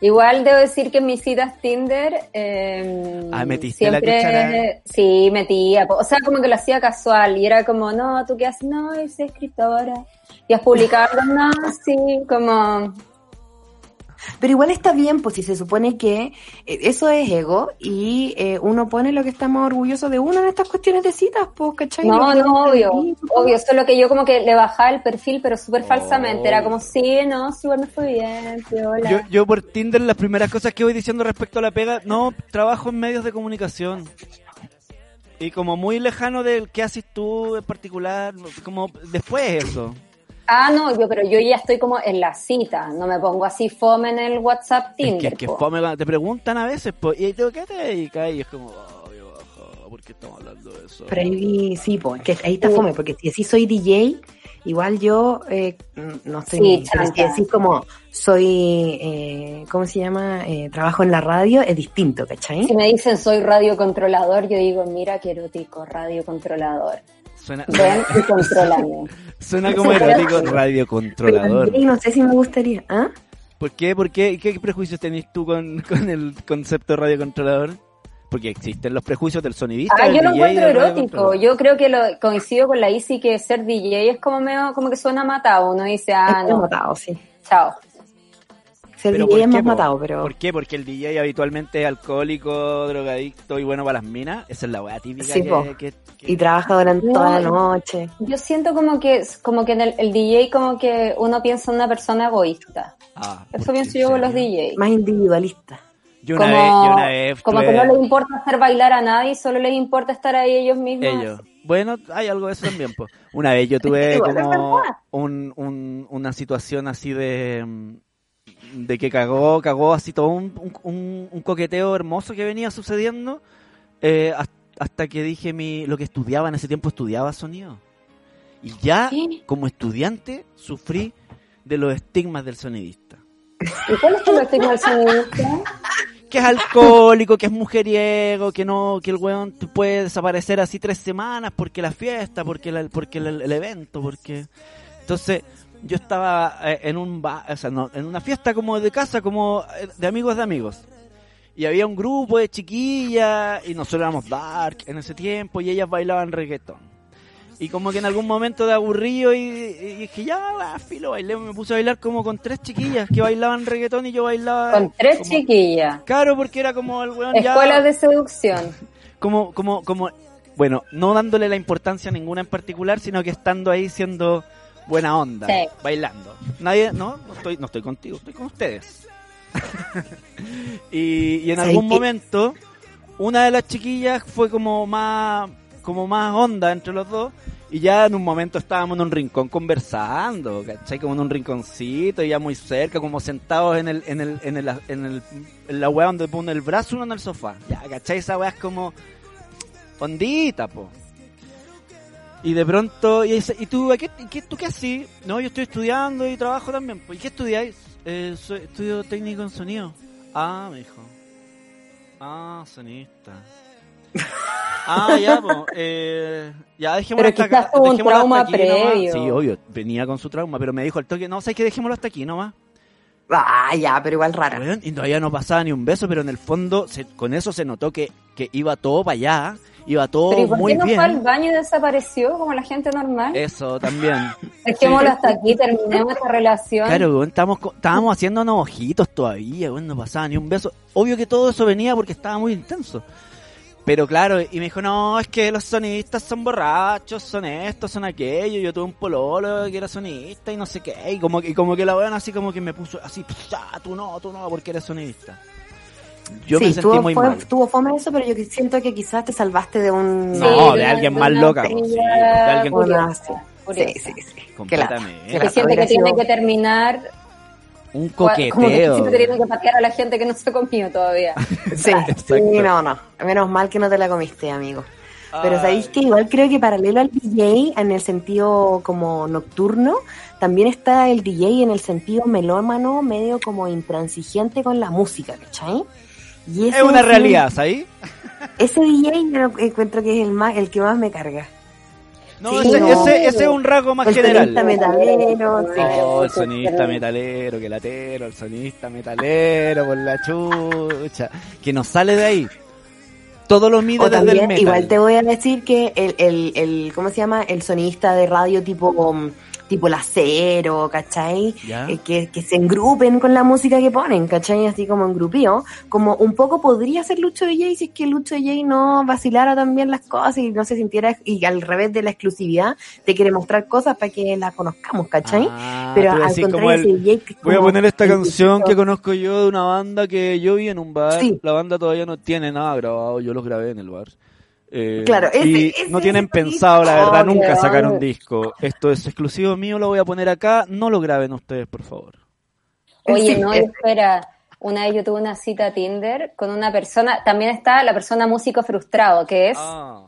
Igual debo decir que en mis citas Tinder eh, Ah, metiste la siempre cuchara. sí metía, o sea como que lo hacía casual y era como no tú qué haces no soy escritora y has publicado no sí como Pero igual está bien, pues si se supone que eh, eso es ego y eh, uno pone lo que está más orgulloso de uno en estas cuestiones de citas, pues, ¿cachai? no no te obvio dice, pues. obvio solo que yo como que le bajaba el perfil pero súper falsamente era Oh. como sí no sí igual me fue bien sí, hola Yo, yo por Tinder las primeras cosas que voy diciendo respecto a la pega, no, trabajo en medios de comunicación. Y como muy lejano del que haces tú en particular, como después eso. Ah no yo pero yo ya estoy como en la cita no me pongo así fome en el WhatsApp Es Tinder que, que po. fome cuando te preguntan a veces, pues, ¿y tú qué te dedicas? Y es como, ay, baja, ¿por qué estamos hablando de eso? Pero ahí sí, pues, que ahí está Sí. fome, porque si soy DJ, igual yo eh, no estoy Sí, pero si decís como soy, eh, ¿cómo se llama? Eh, trabajo en la radio, es distinto, ¿cachai? Si me dicen soy radiocontrolador, yo digo, mira qué erótico, radiocontrolador. Suena, Ven y suena como erótico radiocontrolador. Pero, no sé si me gustaría, ¿ah? ¿Por qué? ¿Por qué? ¿Qué prejuicios tenés tú con, con el concepto de radiocontrolador? Porque existen los prejuicios del sonidista. Ah, del yo lo DJ, encuentro erótico. Yo creo que lo coincido con la Isi que ser DJ es como medio, como que suena matado. Uno dice, ah, es no, matado, sí. chao. Ser Pero DJ es ¿por qué, más po? matado, pero... ¿Por qué? Porque el DJ habitualmente es alcohólico, drogadicto y bueno para las minas. Esa es la weá típica Sí, que, po. que- que- Y trabaja durante No, toda la noche. Yo siento como que, como que en el, el DJ como que uno piensa en una persona egoísta. Ah, Eso ¿por pienso yo ¿En con los? DJs. Más individualista. Yo una como, vez, yo una vez como que no les importa hacer bailar a nadie, solo les importa estar ahí ellos mismos. ellos. Bueno, hay algo de eso también. po. Una vez yo tuve como verdad. un, un- una situación así de mm, de que cagó, cagó así todo un, un- coqueteo hermoso que venía sucediendo eh, has- hasta que dije mi lo que estudiaba en ese tiempo estudiaba sonido. Y ya como estudiante sufrí de los estigmas del sonidista. ¿Y cuál es tu estigma del sonidista? que es alcohólico, que es mujeriego, que no, que el weón puede desaparecer así tres semanas porque la fiesta, porque la- porque el, el evento, porque entonces yo estaba eh, en un ba- o sea, no, en una fiesta como de casa, como eh, de amigos de amigos. Y había un grupo de chiquillas y nosotros éramos dark en ese tiempo y ellas bailaban reggaetón. Y como que en algún momento de aburrido y, y dije, ya, filo, bailé, me puse a bailar como con tres chiquillas que bailaban reggaetón y yo bailaba... Con tres como- chiquillas. Claro, porque era como el weón ya... Escuelas de seducción. Como, como, como, bueno, no dándole la importancia a ninguna en particular, sino que estando ahí siendo buena onda, Sí. bailando. Nadie, no, no estoy, no estoy contigo, estoy con ustedes. y, y en ¿Sabes algún momento, una de las chiquillas fue como más, como más onda entre los dos. Y ya en un momento estábamos en un rincón conversando, ¿cachai? Como en un rinconcito, ya muy cerca, como sentados en el, en el, en el, en el, en la weá donde pone el brazo uno en el sofá. Ya, ¿cachai? Esa weá es como ondita, po. Y de pronto, y, dice, ¿y tú, ¿qué, qué, tú qué haces? No, yo estoy estudiando y trabajo también. Pues, ¿Y qué estudiáis? Eh, soy- estudio técnico en sonido. Ah, me dijo. Ah, sonista. Ah, ya, pues. Eh, ya, dejémoslo Pero hasta acá. tuvo un dejémoslo hasta trauma aquí nomás. previo. Sí, obvio, venía con su trauma, pero me dijo el toque, no, ¿sabes que Dejémoslo hasta aquí nomás. Ah, ya, pero igual rara. Y todavía no pasaba ni un beso, pero en el fondo se- con eso se notó que, que iba todo para allá, iba todo Pero ¿y por muy qué no bien. fue al baño y desapareció como la gente normal? Eso también. Dejémoslo hasta aquí, terminemos esta relación. Claro, weón, estábamos, estábamos haciéndonos ojitos todavía, weón, no pasaba ni un beso. Obvio que todo eso venía porque estaba muy intenso. Pero claro, y me dijo, no, es que los sonistas son borrachos, son estos, son aquellos. Yo tuve un pololo que era sonista y no sé qué. Y como que, y como que la weón así como que me puso así, "Ya, tú no, tú no, porque eres sonista. Yo sí, me sentí tuvo, muy fue- mal. tuvo fome eso, pero yo que siento que quizás te salvaste de un... Sí, No, de una- alguien de más loca, sí, de alguien Una- sí, sí, sí, sí. Que la- Completamente. que Que la- siente que tiene que terminar Un Como que coqueteo. siente que tiene que patear a la gente que no se comió todavía. Sí, sí, no, no. Menos mal que no te la comiste, amigo. Pero sabéis que igual creo que paralelo al DJ en el sentido como nocturno, también está el DJ en el sentido melómano, medio como intransigente con la música, ¿cachai? Y Es una realidad, ¿sabes? Ese DJ yo lo encuentro que es el más, el que más me carga. No, Sí, ese, no. ese, ese es un rasgo más El general. sonista metalero, sí. Oh, el sonista metalero, que latero, el sonista metalero, por la chucha. Que nos sale de ahí. Todo lo mide O desde el también, metal. igual te voy a decir que el, el, el ¿cómo se llama? El sonista de radio tipo, um, tipo lacero, ¿cachai? Ya. Eh, que, que se engrupen con la música que ponen, ¿cachai? Así como en grupío. Como un poco podría ser Lucho DJ si es que Lucho DJ no vacilara también las cosas y no se sintiera, y al revés de la exclusividad, te quiere mostrar cosas para que las conozcamos, ¿cachai? Ah, Pero al como contrario, el- DJ Voy a poner esta el canción que conozco yo de una banda que yo vi en un bar. Sí. La banda todavía no tiene nada grabado, yo los grabé en el bar. Eh, Claro, ese- y ese- no tienen ese pensado, la verdad, oh, nunca sacar un disco. Esto es exclusivo mío, lo voy a poner acá. No lo graben ustedes, por favor. Oye, no, es- espera. Una vez yo tuve una cita a Tinder con una persona, también está la persona músico frustrado, que es, Ah.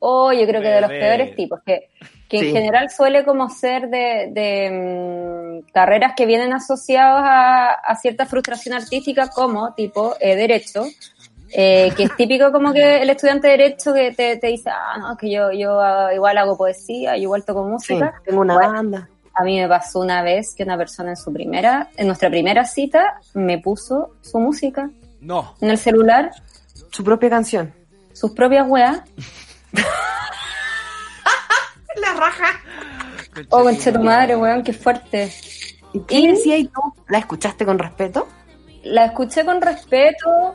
oh, yo creo que de los peores tipos, que, que Sí. en general suele como ser de, de, mm, carreras que vienen asociadas a, a cierta frustración artística, como tipo eh, derecho, eh, que es típico como que el estudiante de derecho que te, te dice, ah, no, que yo, yo ah, igual hago poesía, yo igual toco Sí, música. tengo una Bueno, banda. A mí me pasó una vez que una persona en su primera, en nuestra primera cita, me puso su música No. en el celular, Su propia canción. sus propias weas. La raja. Oh, concha tu madre, weón, qué fuerte. ¿Y qué ¿Y? decías tú? ¿La escuchaste con respeto? La escuché con respeto.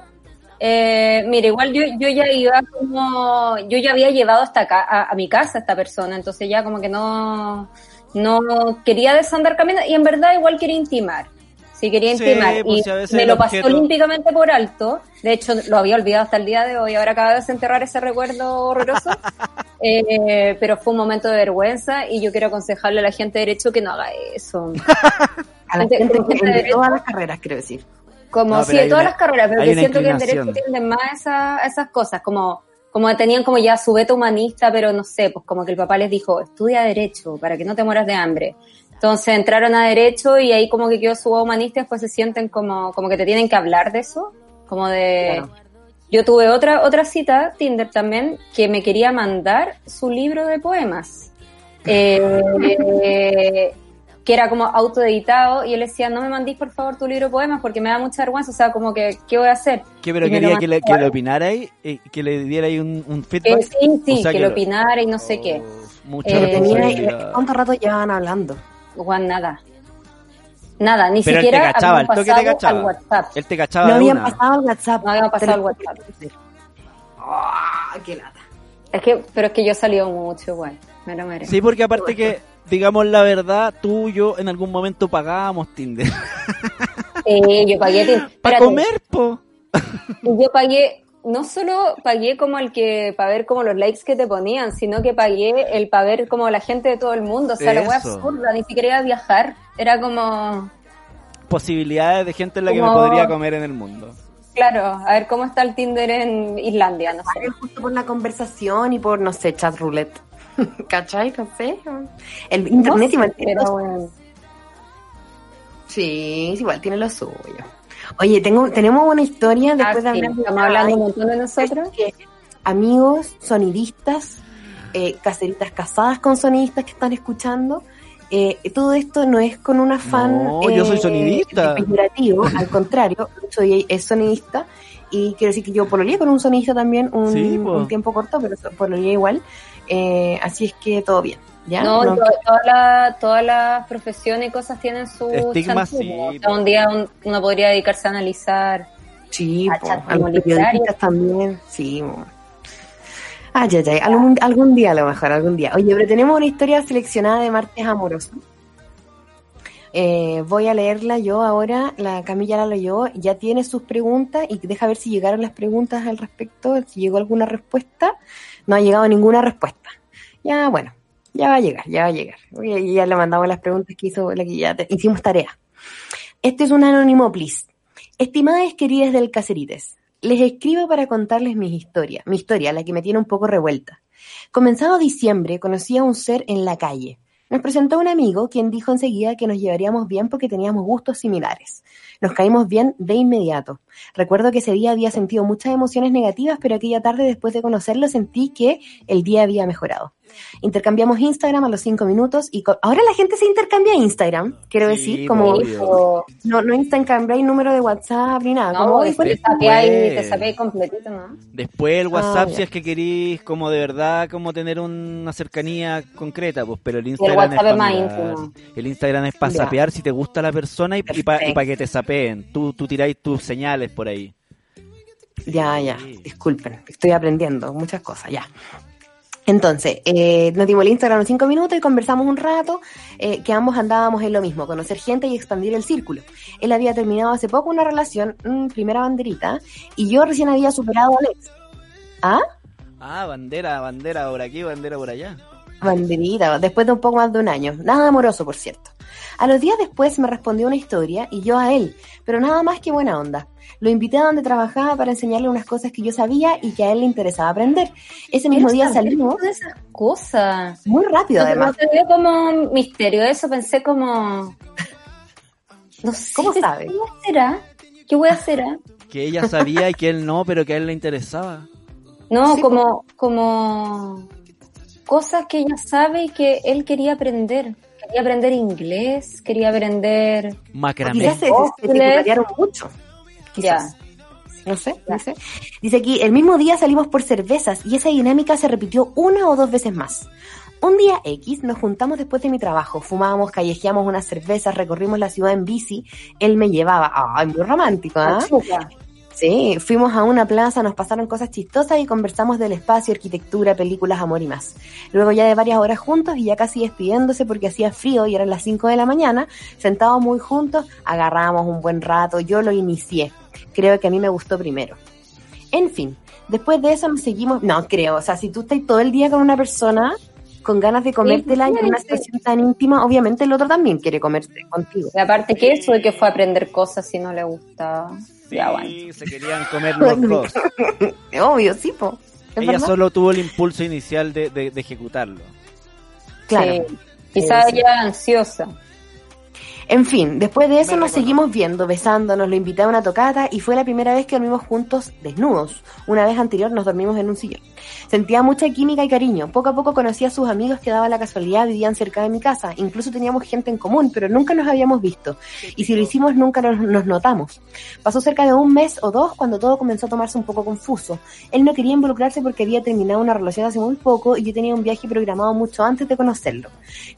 Eh, mira, igual yo, yo ya iba como, yo ya había llevado hasta acá, a, a mi casa a esta persona, entonces ya como que no, no quería desandar camino y en verdad igual quería intimar. Sí, quería Sí, intimar. pues, y si me lo pasó objeto- olímpicamente por alto. De hecho, lo había olvidado hasta el día de hoy. Ahora acaba de desenterrar ese recuerdo horroroso. Eh, pero fue un momento de vergüenza y yo quiero aconsejarle a la gente de derecho que no haga eso. A la Gente- gente, gente en de derecho. todas las carreras, quiero decir. Como No, sí, de todas una- las carreras, pero que siento que en derecho tienden más a esa- a esas cosas, como, como tenían como ya su beta humanista, pero no sé, pues como que el papá les dijo, estudia derecho para que no te mueras de hambre. Entonces entraron a derecho y ahí como que quedó su humanista y después se sienten como, como que te tienen que hablar de eso, como de... Claro. Yo tuve otra, otra cita, Tinder también, que me quería mandar su libro de poemas. Eh, que era como autoeditado y él decía, no me mandís por favor tu libro de poemas porque me da mucha vergüenza, o sea, como que, ¿qué voy a hacer? ¿Qué, pero Y quería que le, que le opinara ahí? eh, ¿Que le diera ahí un, un Eh, feedback? sí, sí, O sea, que, que lo opinara y no sé qué. Oh, Mucha Eh. ¿cuánto rato llevaban hablando? Juan, nada. Nada, ni Pero él te siquiera cachaba, habíamos al toque te pasado cachaba. al WhatsApp. Él te cachaba No habían una. pasado el WhatsApp. No habían pasado el lo- WhatsApp. Ah, qué lata. Es que, pero es que yo he salido mucho igual. Me lo merezco. Sí, porque aparte que, digamos la verdad, tú y yo en algún momento pagábamos Tinder. Eh, yo pagué. Para espérate, comer, po. Yo pagué, no solo pagué como el que, para ver como los likes que te ponían, sino que pagué el para ver como la gente de todo el mundo. O sea, la wea Eso. absurda, ni siquiera iba a viajar. Era como, Posibilidades de gente en la que me podría comer en el mundo. claro, a ver cómo está el Tinder en Islandia, no sé. Justo por la conversación y por, no sé, chat roulette. ¿Cachai? No sé. El internet igual tiene lo. Sí, igual tiene lo suyo. Oye, tengo, tenemos una historia Ah, después de sí, hablar de estamos hablando un montón de nosotros. que amigos sonidistas, eh, caseritas casadas con sonidistas que están escuchando. eh, todo esto no es con un afán No, yo soy eh, sonidista. peyorativo, al contrario, soy es sonidista y quiero decir que yo pololeé con un sonidista también Sí, un tiempo corto, pero pololeé igual, eh, así es que todo bien, ¿ya? No, No- to- toda la- todas las profesiones y cosas tienen su chanchullo. sí, O sea, un día un- uno podría dedicarse a analizar. Sí, a po, chat a los como literario. periodistas también, sí. po. Ay, ay, ay, algún, algún día a lo mejor, algún día. Oye, pero tenemos una historia seleccionada de martes amoroso. Eh, voy a leerla yo ahora, la Camilla la leyó, ya tiene sus preguntas y deja ver si llegaron las preguntas al respecto, si llegó alguna respuesta. No ha llegado ninguna respuesta. Ya, bueno, ya va a llegar, ya va a llegar. Oye, Ya le mandamos las preguntas que hizo, la que ya hicimos tarea. Este es un anónimo, please. Estimadas queridas del Cacerites, les escribo para contarles mi historia, mi historia, la que me tiene un poco revuelta. Comenzado diciembre, conocí a un ser en la calle. Nos presentó un amigo quien dijo enseguida que nos llevaríamos bien porque teníamos gustos similares. Nos caímos bien de inmediato. Recuerdo que ese día había sentido muchas emociones negativas, pero aquella tarde después de conocerlo sentí que el día había mejorado. Intercambiamos Instagram a los cinco minutos y ahora la gente se intercambia Instagram, quiero Sí, decir, como obvio. O- no, no intercambiáis número de WhatsApp ni nada. no, como, "Oye, después te después. sapé ahí, te sapé completito, ¿no? Después el WhatsApp, Ah, ya. si es que querís como de verdad como tener una cercanía concreta, pues, pero el Instagram WhatsApp es más para íntimo. El Instagram es para sapear si te gusta la persona y, para que te sapeen. Tú, tú tiráis tus señales por ahí. Ya, ya, disculpen, estoy aprendiendo muchas cosas, ya. Entonces, eh, nos dimos el Instagram en cinco minutos y conversamos un rato, eh, que ambos andábamos en lo mismo, conocer gente y expandir el círculo. Él había terminado hace poco una relación, mm, primera banderita, y yo recién había superado a Alex. ¿Ah? Ah, bandera, bandera por aquí, bandera por allá. Banderita, después de un poco más de un año. Nada amoroso, por cierto. A los días después me respondió una historia y yo a él, pero nada más que buena onda. Lo invité a donde trabajaba para enseñarle unas cosas que yo sabía y que a él le interesaba aprender. Ese mismo día salimos de esas cosas. muy rápido, además. no como misterio eso, pensé como... No sé, ¿Cómo sabe? ¿Qué será? ¿Qué voy a hacer? ah? Que ella sabía y que él no, pero que a él le interesaba. No, Sí, como, como cosas que ella sabe y que él quería aprender. Quería aprender inglés, quería aprender... Macramé. Quizás se, secundariaron mucho. Ya. Quizás. No sé, no sé. Dice aquí, el mismo día salimos por cervezas y esa dinámica se repitió una o dos veces más. Un día X nos juntamos después de mi trabajo, fumábamos, callejeamos unas cervezas, recorrimos la ciudad en bici, él me llevaba, ay, muy romántico, ¿ah? Chupa. Sí, fuimos a una plaza, nos pasaron cosas chistosas y conversamos del espacio, arquitectura, películas, amor y más. Luego ya de varias horas juntos y ya casi despidiéndose porque hacía frío y eran las 5 de la mañana, sentados muy juntos, agarramos un buen rato, yo lo inicié. Creo que a mí me gustó primero. En fin, después de eso nos seguimos, no creo, o sea, si tú estás todo el día con una persona con ganas de comértela y en una sí. situación tan íntima, obviamente el otro también quiere comerte contigo. Y aparte que eso de que fue a aprender cosas si no le gustaba. Ya, bueno. Sí, se querían comer los dos. Obvio, sí, po. ¿Es Ella verdad? solo tuvo el impulso inicial de, de- de ejecutarlo. Claro. Sí. Quizá Sí, sí. ella ansiosa. En fin, después de eso nos seguimos viendo, besándonos, lo invité a una tocata y fue la primera vez que dormimos juntos desnudos. Una vez anterior nos dormimos en un sillón. Sentía mucha química y cariño. Poco a poco conocí a sus amigos que daba la casualidad vivían cerca de mi casa. Incluso teníamos gente en común, pero nunca nos habíamos visto. Y si lo hicimos nunca nos, nos notamos. Pasó cerca de un mes o dos cuando todo comenzó a tomarse un poco confuso. Él no quería involucrarse porque había terminado una relación hace muy poco y yo tenía un viaje programado mucho antes de conocerlo.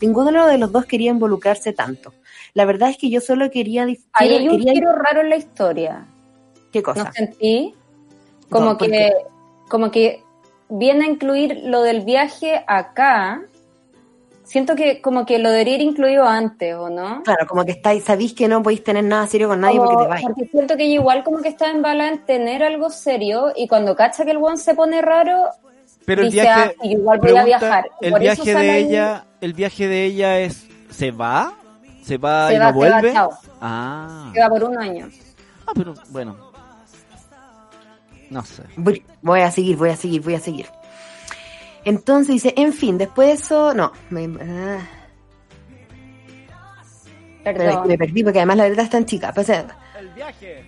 Ninguno de los dos quería involucrarse tanto. La verdad es que yo solo quería... Ahí hay un giro raro en la historia. ¿Qué cosa? ¿No sentí? Como No, ¿por que, como que viene a incluir lo del viaje acá. Siento que como que lo debería ir incluido antes, ¿o no? Claro, como que estáis, sabéis que no podéis tener nada serio con nadie Como- porque te vais. porque siento que ella igual como que está en bala en tener algo serio y cuando cacha que el one se pone raro, Pero el dice, viaje, ah, igual voy a viajar. El por viaje de ahí- ella, el viaje de ella es, ¿se va? ¿Se va se y va, no se va, vuelve? chao. Ah. Se va por un año. Ah, pero bueno. No sé. Voy, voy a seguir, voy a seguir, voy a seguir. Entonces dice, en fin, después de eso, no, me, ah, pero es que Perdón. me perdí porque además la letra está en chica. pues, El viaje.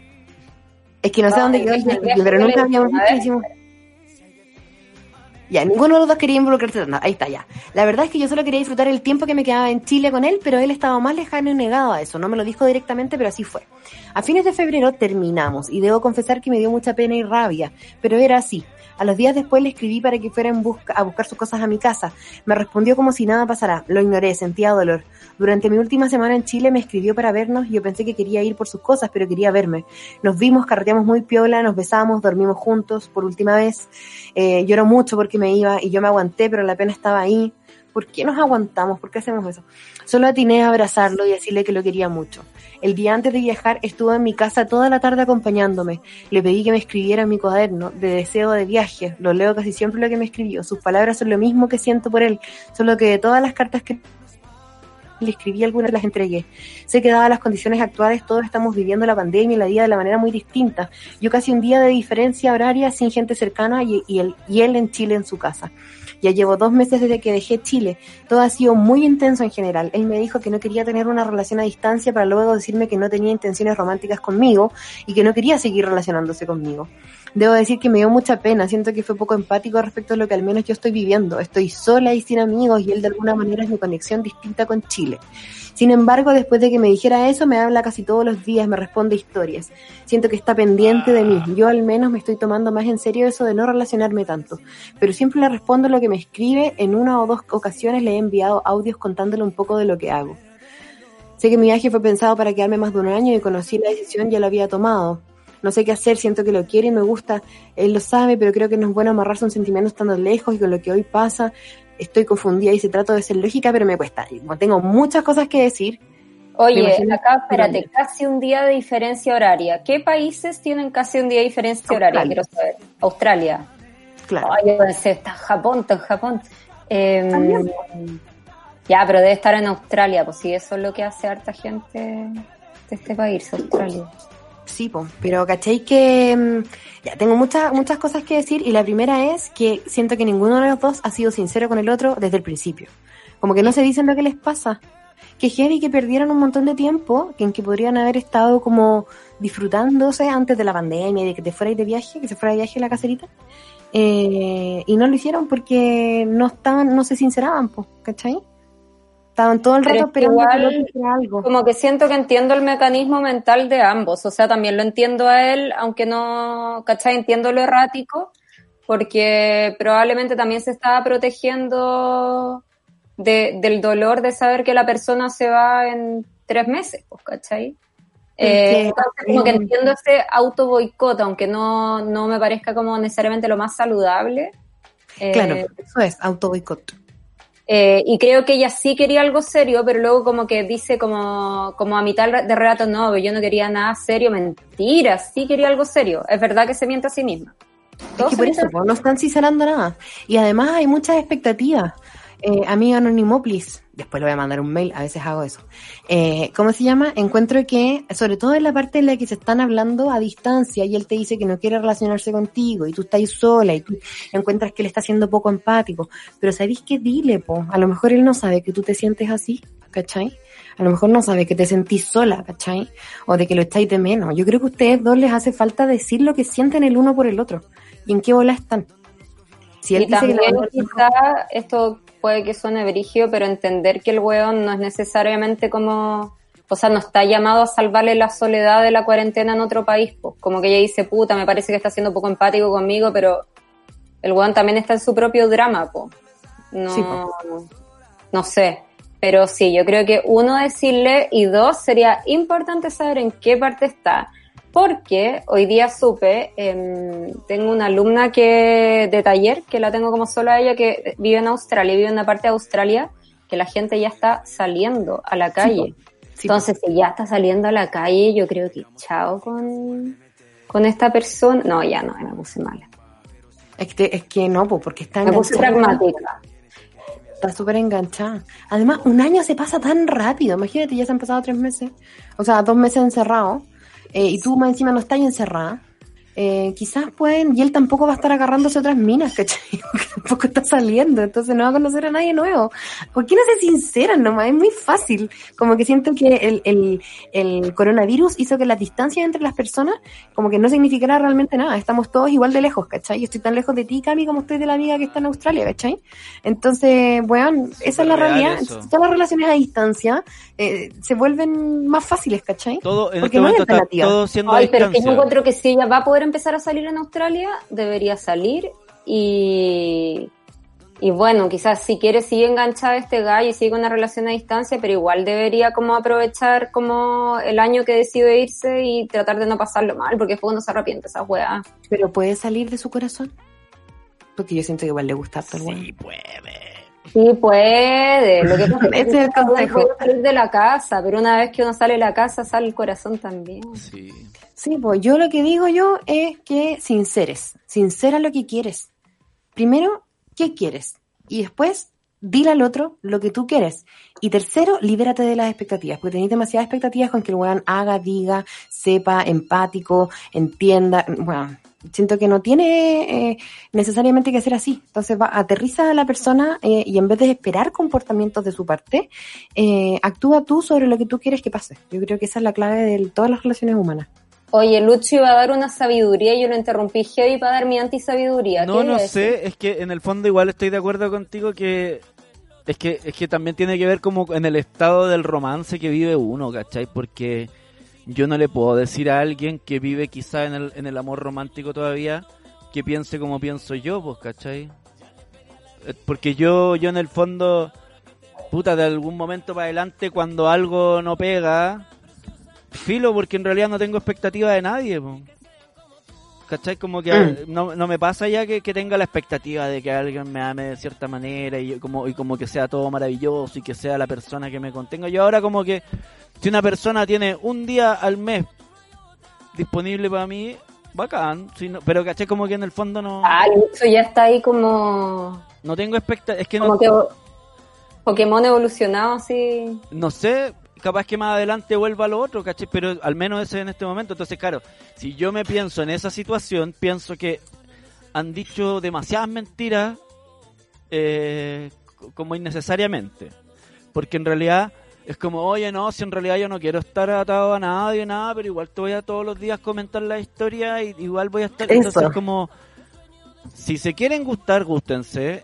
es que no sé Ay, dónde quedó el viaje, pero nunca habíamos visto. Ya, ninguno de los dos quería involucrarse. Ahí está, ya. La verdad es que yo solo quería disfrutar el tiempo que me quedaba en Chile con él, pero él estaba más lejano y negado a eso. No me lo dijo directamente, pero así fue. A fines de febrero terminamos y debo confesar que me dio mucha pena y rabia, pero era así. A los días después le escribí para que fuera en busca, a buscar sus cosas a mi casa. Me respondió como si nada pasara. Lo ignoré, sentía dolor. Durante mi última semana en Chile me escribió para vernos y yo pensé que quería ir por sus cosas, pero quería verme. Nos vimos, carreteamos muy piola, nos besamos, dormimos juntos por última vez. Eh, lloró mucho porque me iba y yo me aguanté, pero la pena estaba ahí. ¿Por qué nos aguantamos? ¿Por qué hacemos eso? Solo atiné a abrazarlo y decirle que lo quería mucho. El día antes de viajar estuvo en mi casa toda la tarde acompañándome. Le pedí que me escribiera en mi cuaderno de deseo de viaje. Lo leo casi siempre lo que me escribió. Sus palabras son lo mismo que siento por él, solo que de todas las cartas que le escribí algunas las entregué. Sé que dadas las condiciones actuales todos estamos viviendo la pandemia y la vida de la manera muy distinta. Yo casi un día de diferencia horaria sin gente cercana y, y y él en Chile en su casa. Ya llevo dos meses desde que dejé Chile. Todo ha sido muy intenso en general. Él me dijo que no quería tener una relación a distancia para luego decirme que no tenía intenciones románticas conmigo y que no quería seguir relacionándose conmigo. Debo decir que me dio mucha pena. Siento que fue poco empático respecto a lo que al menos yo estoy viviendo. Estoy sola y sin amigos y él de alguna manera es mi conexión distinta con Chile. Sin embargo, después de que me dijera eso, me habla casi todos los días, me responde historias. Siento que está pendiente de mí. Yo al menos me estoy tomando más en serio eso de no relacionarme tanto. Pero siempre le respondo lo que me escribe. En una o dos ocasiones le he enviado audios contándole un poco de lo que hago. Sé que mi viaje fue pensado para quedarme más de un año y conocí la decisión ya lo había tomado. No sé qué hacer, siento que lo quiere y me gusta. Él lo sabe, pero creo que no es bueno amarrarse un sentimiento estando lejos y con lo que hoy pasa. Estoy confundida y se trato de ser lógica, pero me cuesta. Tengo muchas cosas que decir. Oye, acá espérate, casi un día de diferencia horaria. ¿Qué países tienen casi un día de diferencia Australia. horaria? Quiero saber. Australia. Claro. Ay, yo pensé, está en Japón, está en Japón. Eh, ya, pero debe estar en Australia, pues sí, eso es lo que hace harta gente de este país, Australia. Sí, po, pero ¿cachai que mm, ya tengo muchas muchas cosas que decir y la primera es que siento que ninguno de los dos ha sido sincero con el otro desde el principio. Como que no se dicen lo que les pasa. Que heavy que perdieron un montón de tiempo, que en que podrían haber estado como disfrutándose antes de la pandemia y de que te fuerais de viaje, que se fuera de viaje a la caserita. Eh, y no lo hicieron porque no estaban, no se sinceraban, pues, ¿cachai? Estaban todo el Pero rato esperando el igual- algo. Como que siento que entiendo el mecanismo mental de ambos, o sea, también lo entiendo a él, aunque no, ¿cachai? Entiendo lo errático, porque probablemente también se estaba protegiendo de, del dolor de saber que la persona se va en tres meses, pues, ¿cachai? Eh, entonces, como que entiendo ese auto boicot, aunque no, no me parezca como necesariamente lo más saludable. Eh, Claro, eso es, auto boicot. Eh, y creo que ella sí quería algo serio, pero luego como que dice como, como a mitad de relato, no, yo no quería nada serio, mentira, sí quería algo serio. Es verdad que se miente a sí misma. Es que por eso, no están sincerando nada. Y además hay muchas expectativas. Eh, amiga Anonimoplis, después le voy a mandar un mail, a veces hago eso. Eh, ¿Cómo se llama? Encuentro que, sobre todo en la parte en la que se están hablando a distancia y él te dice que no quiere relacionarse contigo y tú estás sola y tú encuentras que él está siendo poco empático. Pero ¿sabéis qué? Dile, po. A lo mejor él no sabe que tú te sientes así. ¿cachai? A lo mejor no sabe que te sentís sola, ¿cachai? O de que lo estáis de menos. Yo creo que a ustedes dos les hace falta decir lo que sienten el uno por el otro. ¿Y en qué bola están? Si él y dice también quizá esto puede que suene brigio, pero entender que el weón no es necesariamente como, o sea, no está llamado a salvarle la soledad de la cuarentena en otro país, pues. Como que ella dice, puta, me parece que está siendo poco empático conmigo, pero el weón también está en su propio drama, pues. No, Sí, no sé. Pero sí, yo creo que uno decirle y dos sería importante saber en qué parte está. Porque hoy día supe, em, tengo una alumna que de taller, que la tengo como solo a ella, que vive en Australia, vive en una parte de Australia, que la gente ya está saliendo a la calle. Sí, Entonces, si ya está saliendo a la calle, yo creo que chao con, con esta persona. No, ya no, me puse mala. Es que, es que no, po, porque está Me puse enganchada. pragmática. Está súper enganchada. Además, un año se pasa tan rápido. Imagínate, ya se han pasado tres meses. O sea, dos meses encerrados. Eh, y tú más encima no estás encerrada. Eh, quizás pueden, y él tampoco va a estar agarrándose otras minas, ¿cachai? Porque tampoco está saliendo, entonces no va a conocer a nadie nuevo. ¿Por qué no se sinceran nomás? Es muy fácil. Como que siento que el, el, el coronavirus hizo que la distancia entre las personas como que no significara realmente nada. Estamos todos igual de lejos, ¿cachai? Yo estoy tan lejos de ti, Cami, como estoy de la amiga que está en Australia, ¿cachai? Entonces, bueno, esa es la real realidad. eso. Todas las relaciones a distancia eh, se vuelven más fáciles, ¿cachai? Todo, en Porque este no hay está alternativa. todo siendo Ay, a pero que yo encuentro que si ella va a poder empezar a salir en Australia, debería salir y, y bueno, quizás si quiere sigue enganchada a este gallo y sigue con una relación a distancia, pero igual debería como aprovechar como el año que decide irse y tratar de no pasarlo mal, porque fue cuando se arrepiente esa weá. Pero puede salir de su corazón. Porque yo siento que igual le gusta weón. Sí, puede. Sí puede, lo que pasa es que es el consejo. salir de la casa, pero una vez que uno sale de la casa, sale el corazón también. Sí. Sí, pues yo lo que digo yo es que sinceres, sincera lo que quieres. Primero, ¿qué quieres? Y después, dile al otro lo que tú quieres. Y tercero, libérate de las expectativas, porque tenéis demasiadas expectativas con que el weón haga, diga, sepa, empático, entienda. Bueno, siento que no tiene eh, necesariamente que ser así. Entonces, va, aterriza a la persona eh, y en vez de esperar comportamientos de su parte, eh, actúa tú sobre lo que tú quieres que pase. Yo creo que esa es la clave de todas las relaciones humanas. Oye, Lucho iba a dar una sabiduría y yo lo interrumpí heavy para dar mi antisabiduría. No, ¿Qué no sé, es que en el fondo igual estoy de acuerdo contigo que es que es que también tiene que ver como en el estado del romance que vive uno, ¿cachai? Porque yo no le puedo decir a alguien que vive quizá en el, en el amor romántico todavía que piense como pienso yo, pues, ¿cachai? Eh, Porque yo, yo en el fondo, puta, de algún momento para adelante cuando algo no pega, filo porque en realidad no tengo expectativa de nadie, po. ¿Cachai? Como que Mm. no, no me pasa ya que, que tenga la expectativa de que alguien me ame de cierta manera y yo como, y como que sea todo maravilloso y que sea la persona que me contenga. Yo ahora como que si una persona tiene un día al mes disponible para mí, bacán. Si no- pero ¿cachai? Como que en el fondo no, Ah, Lucho ya está ahí como, no tengo expectativa. Es que no, como que Pokémon evolucionado así. no sé, capaz que más adelante vuelva a lo otro, ¿cachai? Pero al menos ese en este momento. Entonces, claro, si yo me pienso en esa situación, pienso que han dicho demasiadas mentiras eh, como innecesariamente. Porque en realidad es como, oye, no, si en realidad yo no quiero estar atado a nadie, nada, pero igual te voy a todos los días comentar la historia y igual voy a estar... Eso. Entonces, como, si se quieren gustar, gústense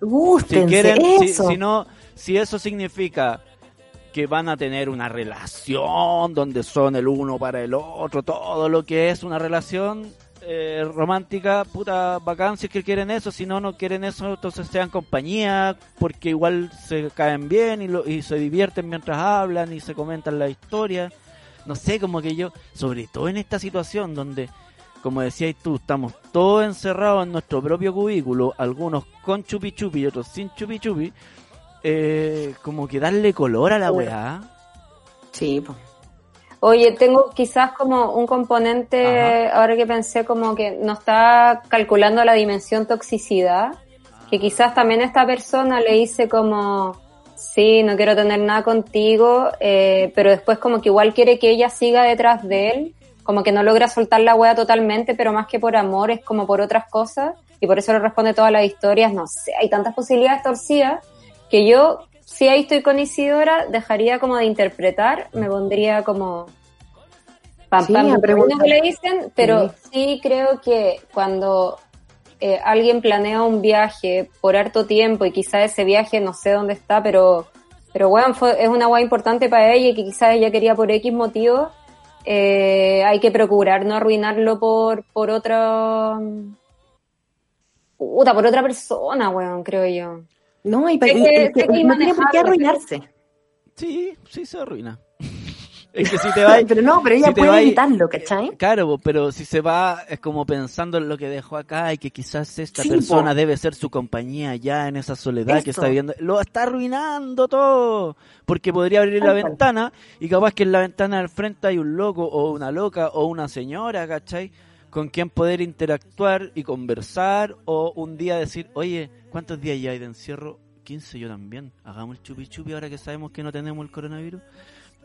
si Gústense, quieren, si, eso. si no, si eso significa que van a tener una relación donde son el uno para el otro, todo lo que es una relación eh, romántica, puta bacán si es que quieren eso, si no, no quieren eso, entonces sean compañía, porque igual se caen bien y, lo, y se divierten mientras hablan y se comentan la historia. No sé, como que yo, sobre todo en esta situación donde como decías tú, estamos todos encerrados en nuestro propio cubículo, algunos con chupi chupi y otros sin chupi chupi, eh, como que darle color a la weá. Sí, pues. Oye, tengo quizás como un componente, ahora que pensé como que no está calculando la dimensión toxicidad, que quizás también esta persona le dice como, sí, no quiero tener nada contigo, eh, pero después como que igual quiere que ella siga detrás de él, como que no logra soltar la wea totalmente, pero más que por amor es como por otras cosas, y por eso le responde todas las historias, no sé, hay tantas posibilidades torcidas que yo si ahí estoy con Isidora, dejaría como de interpretar, me pondría como pam, Sí, pam, que le dicen, pero sí. creo que cuando eh, alguien planea un viaje por harto tiempo y quizá ese viaje no sé dónde está, pero pero bueno, fue, es una guay importante para ella y que quizás ella quería por X motivo, eh, hay que procurar no arruinarlo por, por otra puta, por otra persona, weón, creo yo. No, y, pa- Sé y- que- y- sé que es no tiene por qué arruinarse. Sí, sí se arruina. es que si te vas... Pero no, pero ella si puede evitarlo, ¿cachai? Claro, po, pero si se va es como pensando en lo que dejó acá y que quizás esta Sí, persona po. debe ser su compañía ya en esa soledad que está viviendo. Lo está arruinando todo. Porque podría abrir la ventana y capaz que en la ventana del frente hay un loco o una loca o una señora, ¿cachai? Con quien poder interactuar y conversar o un día decir, oye, ¿cuántos días ya hay de encierro? 15 yo también. Hagamos el chupi chupi ahora que sabemos que no tenemos el coronavirus.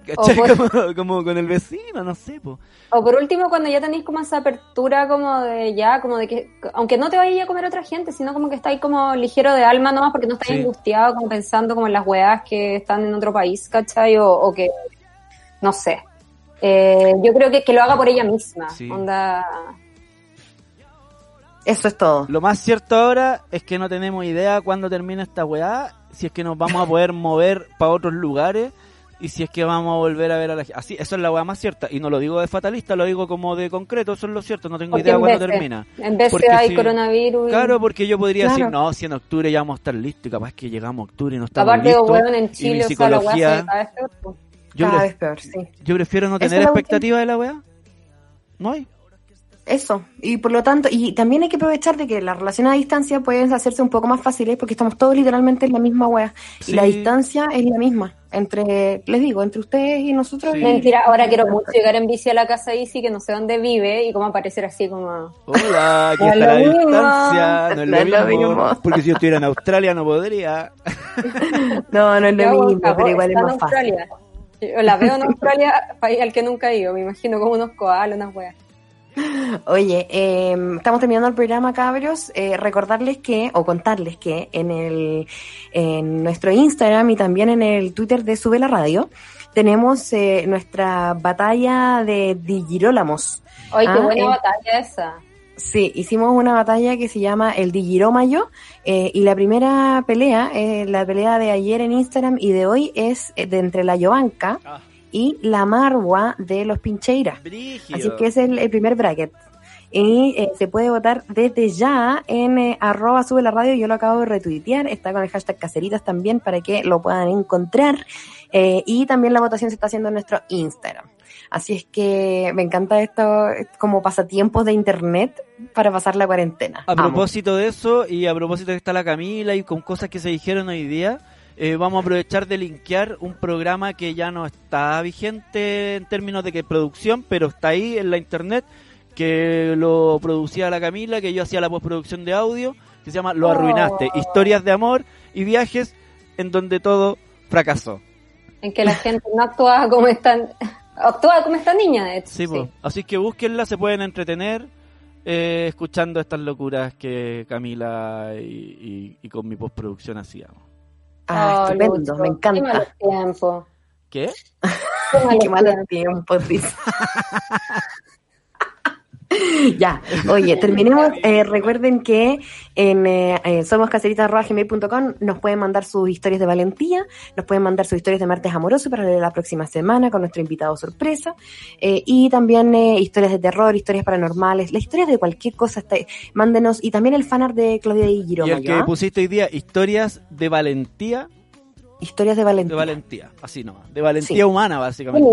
¿Cachai? O por- Como, como con el vecino, no sé, po. O por último, cuando ya tenéis como esa apertura como de ya, como de que, aunque no te vayas a comer otra gente, sino como que estáis como ligero de alma nomás porque no estáis Sí. angustiado como pensando como en las weas que están en otro país, ¿cachai? O, o que, no sé. Eh, yo creo que, que lo haga por ella misma. Sí. Onda, Eso es todo. Lo más cierto ahora es que no tenemos idea cuándo termina esta weá, si es que nos vamos a poder mover para otros lugares y si es que vamos a volver a ver a la gente. Así, eso es la weá más cierta. Y no lo digo de fatalista, lo digo como de concreto, eso es lo cierto, no tengo porque idea cuándo termina. En vez Porque de hay si- coronavirus. Claro, porque yo podría Claro. decir, no, si en octubre ya vamos a estar listos y capaz que llegamos a octubre y no estamos Aparte, listos. weón, en y mi Chile, o sea, la se yo, Cada pref- vez peor, sí. yo prefiero no tener expectativa de la weá. No hay. Eso, y por lo tanto, y también hay que aprovechar de que las relaciones a distancia pueden hacerse un poco más fáciles porque estamos todos literalmente en la misma wea. Sí. Y la distancia es la misma, entre, les digo, entre ustedes y nosotros. Sí. y- Mentira, ahora quiero mucho llegar en bici a la casa Isi, que no sé dónde vive, y como aparecer así como... Hola, es está la mismo. distancia, no es No lo es lo mismo. mismo. Porque si yo estuviera en Australia no podría. No, no es lo mismo, pero igual es más fácil. Australia. Yo la veo en Australia, país al que nunca he ido, me imagino como unos koalas, unas weas. Oye, eh, estamos terminando el programa, cabros. Eh, recordarles que, o contarles que en el en nuestro Instagram y también en el Twitter de Sube la Radio, tenemos eh, nuestra batalla de Digirólamos. Oye, qué Ah, buena eh. batalla esa. Sí, hicimos una batalla que se llama el Digirómayo eh, y la primera pelea, eh, la pelea de ayer en Instagram y de hoy es eh, de entre la Yovanka Ah. y la Marwa de los Pincheiras. Así que es el, el primer bracket. Y eh, se puede votar desde ya en eh, arroba sube la radio, yo lo acabo de retuitear, está con el hashtag caseritas también para que lo puedan encontrar. Y también la votación se está haciendo en nuestro Instagram. Así es que me encanta esto como pasatiempos de internet para pasar la cuarentena. A Amo. propósito de eso, y a propósito de que está la Camila y con cosas que se dijeron hoy día, eh, vamos a aprovechar de linkear un programa que ya no está vigente en términos de que producción, pero está ahí en la internet, que lo producía la Camila, que yo hacía la postproducción de audio, que se llama Lo Arruinaste, Oh. historias de amor y viajes en donde todo fracasó. En que la gente no actuaba como están, actuaba como esta niña, de hecho. Sí, po. así que búsquenla, se pueden entretener eh, escuchando estas locuras que Camila y, y- y con mi postproducción hacíamos. Ah, Oh, estupendo, Lucho, me Qué encanta. malos tiempos. ¿Qué? Qué malos Qué malos tiempos. tiempos, dice. ya, oye, terminemos. Eh, recuerden que en eh, eh, somoscaseritas.gmail.com nos pueden mandar sus historias de valentía, nos pueden mandar sus historias de martes amoroso para la próxima semana con nuestro invitado sorpresa, eh, y también eh, historias de terror, historias paranormales, las historias de cualquier cosa, está, mándenos, y también el fanart de Claudia y Y el que pusiste hoy día, historias de valentía, historias de de valentía. valentía, así nomás, de valentía Sí. humana básicamente.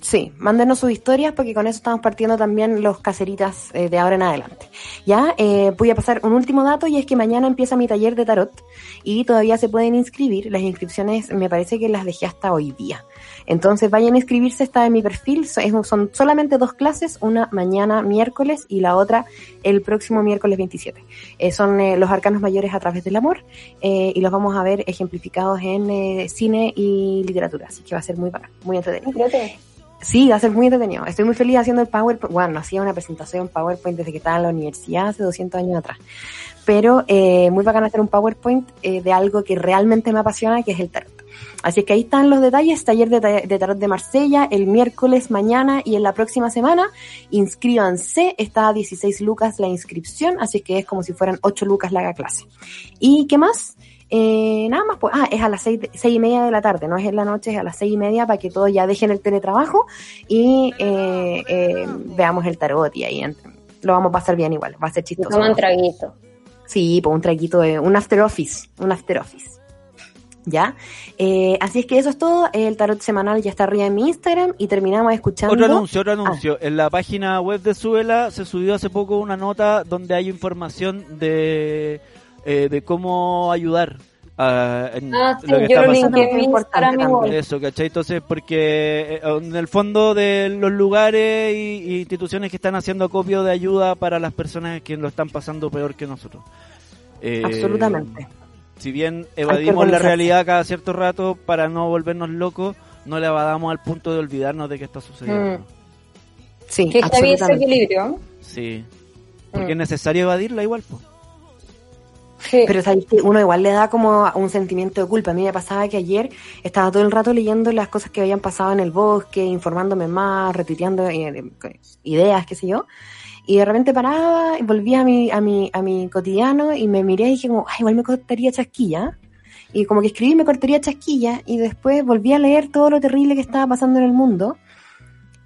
Sí, mándenos sus historias porque con eso estamos partiendo también los caseritas eh, de ahora en adelante. Ya, eh, voy a pasar un último dato y es que mañana empieza mi taller de tarot y todavía se pueden inscribir. Las inscripciones me parece que las dejé hasta hoy día. Entonces vayan a inscribirse, está en mi perfil. Son solamente dos clases, una mañana miércoles y la otra el próximo miércoles 27. Eh, son eh, los arcanos mayores a través del amor eh, y los vamos a ver ejemplificados en cine y literatura. Así que va a ser muy bacán, muy entretenido. Sí, va a ser muy entretenido. Estoy muy feliz haciendo el PowerPoint. Bueno, hacía una presentación en PowerPoint desde que estaba en la universidad hace 200 años atrás. Pero eh, muy bacán hacer un PowerPoint eh, de algo que realmente me apasiona, que es el tarot. Así que ahí están los detalles. Taller de, ta- de tarot de Marsella el miércoles, mañana y en la próxima semana. Inscríbanse. Está a 16 lucas la inscripción, así que es como si fueran 8 lucas la clase. ¿Y qué más? Eh, nada más, pues, ah, es a las seis, de- seis y media de la tarde, no es en la noche, es a las seis y media para que todos ya dejen el teletrabajo y eh, eh, veamos el tarot y ahí ent- lo vamos a pasar bien igual, va a ser chistoso. toman traguito. Sí, pues un traguito de un after office, un after office. ¿Ya? Eh, así es que eso es todo. El tarot semanal ya está arriba en mi Instagram y terminamos escuchando. Otro anuncio, otro Ah. anuncio. En la página web de Suela se subió hace poco una nota donde hay información de, eh, de cómo ayudar a, en Ah, sí, lo que yo está lo pasando. Importante. Eso, ¿cachai? Entonces, porque eh, en el fondo de los lugares y, y instituciones que están haciendo acopio de ayuda para las personas que lo están pasando peor que nosotros. Eh, Absolutamente. Si bien evadimos la realidad cada cierto rato para no volvernos locos, no le evadamos al punto de olvidarnos de que está sucediendo. Mm. Sí, Que está bien ese equilibrio. Sí. Porque Mm. es necesario evadirla igual, pues. Pero que uno igual le da como un sentimiento de culpa. A mí me pasaba que ayer estaba todo el rato leyendo las cosas que habían pasado en el bosque, informándome más, retuiteando eh, ideas, qué sé yo. Y de repente paraba y volvía a mi, a mi, a mi cotidiano y me miré y dije como, ay, igual me cortaría chasquilla. Y como que escribí me cortaría chasquilla y después volví a leer todo lo terrible que estaba pasando en el mundo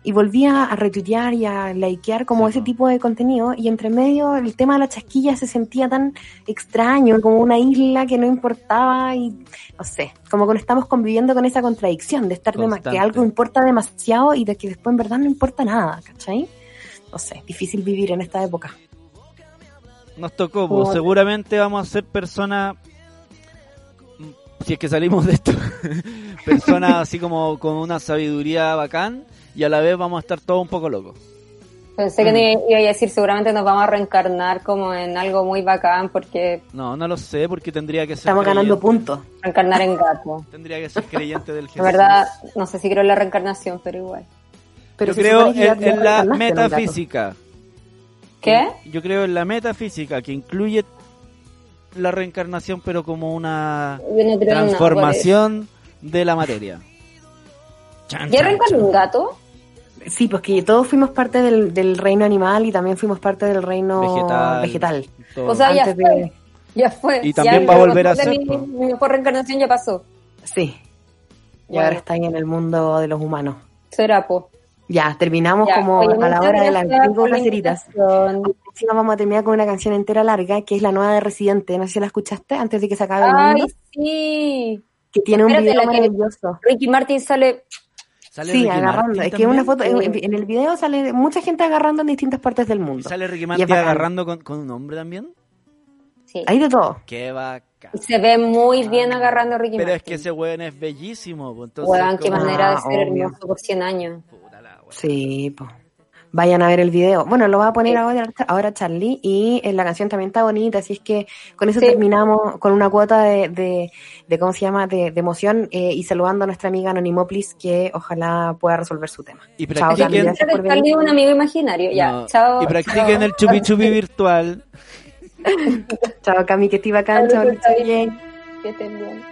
y volví a, retuitear y a likear como ese po. tipo de contenido y entre medio el tema de la chasquilla se sentía tan extraño, como una isla que no importaba y no sé, como que no estamos conviviendo con esa contradicción de estar de más que algo importa demasiado y de que después en verdad no importa nada, ¿cachai? No sé, difícil vivir en esta época. Nos tocó, pues. Seguramente vamos a ser personas. Mm, Si es que salimos de esto, personas así como con una sabiduría bacán y a la vez vamos a estar todos un poco locos. Pensé que ni iba a decir, seguramente nos vamos a reencarnar como en algo muy bacán, porque No, no lo sé porque tendría que ser. Estamos ganando puntos. reencarnar en gato. Tendría que ser creyente del La Jesús. verdad, no sé si creo en la reencarnación, pero igual. Pero Yo creo en, en la metafísica. ¿Qué? Yo creo en la metafísica que incluye la reencarnación, pero como una no nada, transformación de la materia. Chan. ¿Ya reencarnó un gato? Sí, pues que todos fuimos parte del, del reino animal y también fuimos parte del reino Vegetal. vegetal. O sea, ya Antes fue. de- Ya fue. Y también Ya va a volver a ser, Mi, mejor reencarnación ya pasó. Sí. Y Bueno. ahora está ahí en el mundo de los humanos. Será, po. Ya, terminamos Ya, como oye, a la hora de las cinco invitación. Encima vamos a terminar con una canción entera larga, que es la nueva de Residente. No sé si la escuchaste antes de que se acabe el Ay, mundo. sí. Que tiene un espérate, video la que- maravilloso. Ricky Martin sale. ¿Sale Sí, Ricky agarrando. Martin Es que una foto, en, en el video sale mucha gente agarrando en distintas partes del ¿Y mundo. sale Ricky Martin agarrando con, con un hombre también? Sí. Hay de todo. Qué bacán. Se ve muy bien agarrando a Ricky Pero Martin. es que ese weón es bellísimo. Entonces, Weón, qué como- manera de Ah, ser obvio. hermoso por 100 años. Puta la. Sí, pues. Vayan a ver el video. Bueno, lo va a poner Sí. ahora, ahora Charlie y eh, la canción también está bonita, así es que con eso Sí. terminamos con una cuota de, de, de ¿cómo se llama?, de, de emoción eh, y saludando a nuestra amiga Anonimoplis que ojalá pueda resolver su tema. Y Chao, practiquen- Charlie, un amigo imaginario. Ya, No, chao. Y practiquen chao. el chupi chupi virtual. Chao, Cami, que chao, que esté Cami. bien. Que estén bien.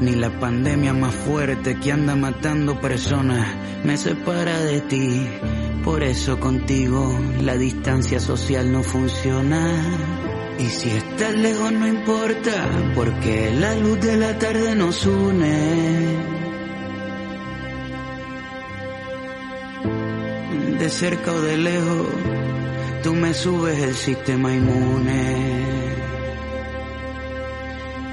Ni la pandemia más fuerte que anda matando personas me separa de ti. Por eso contigo la distancia social no funciona. Y si estás lejos no importa, porque la luz de la tarde nos une. De cerca o de lejos, tú me subes el sistema inmune.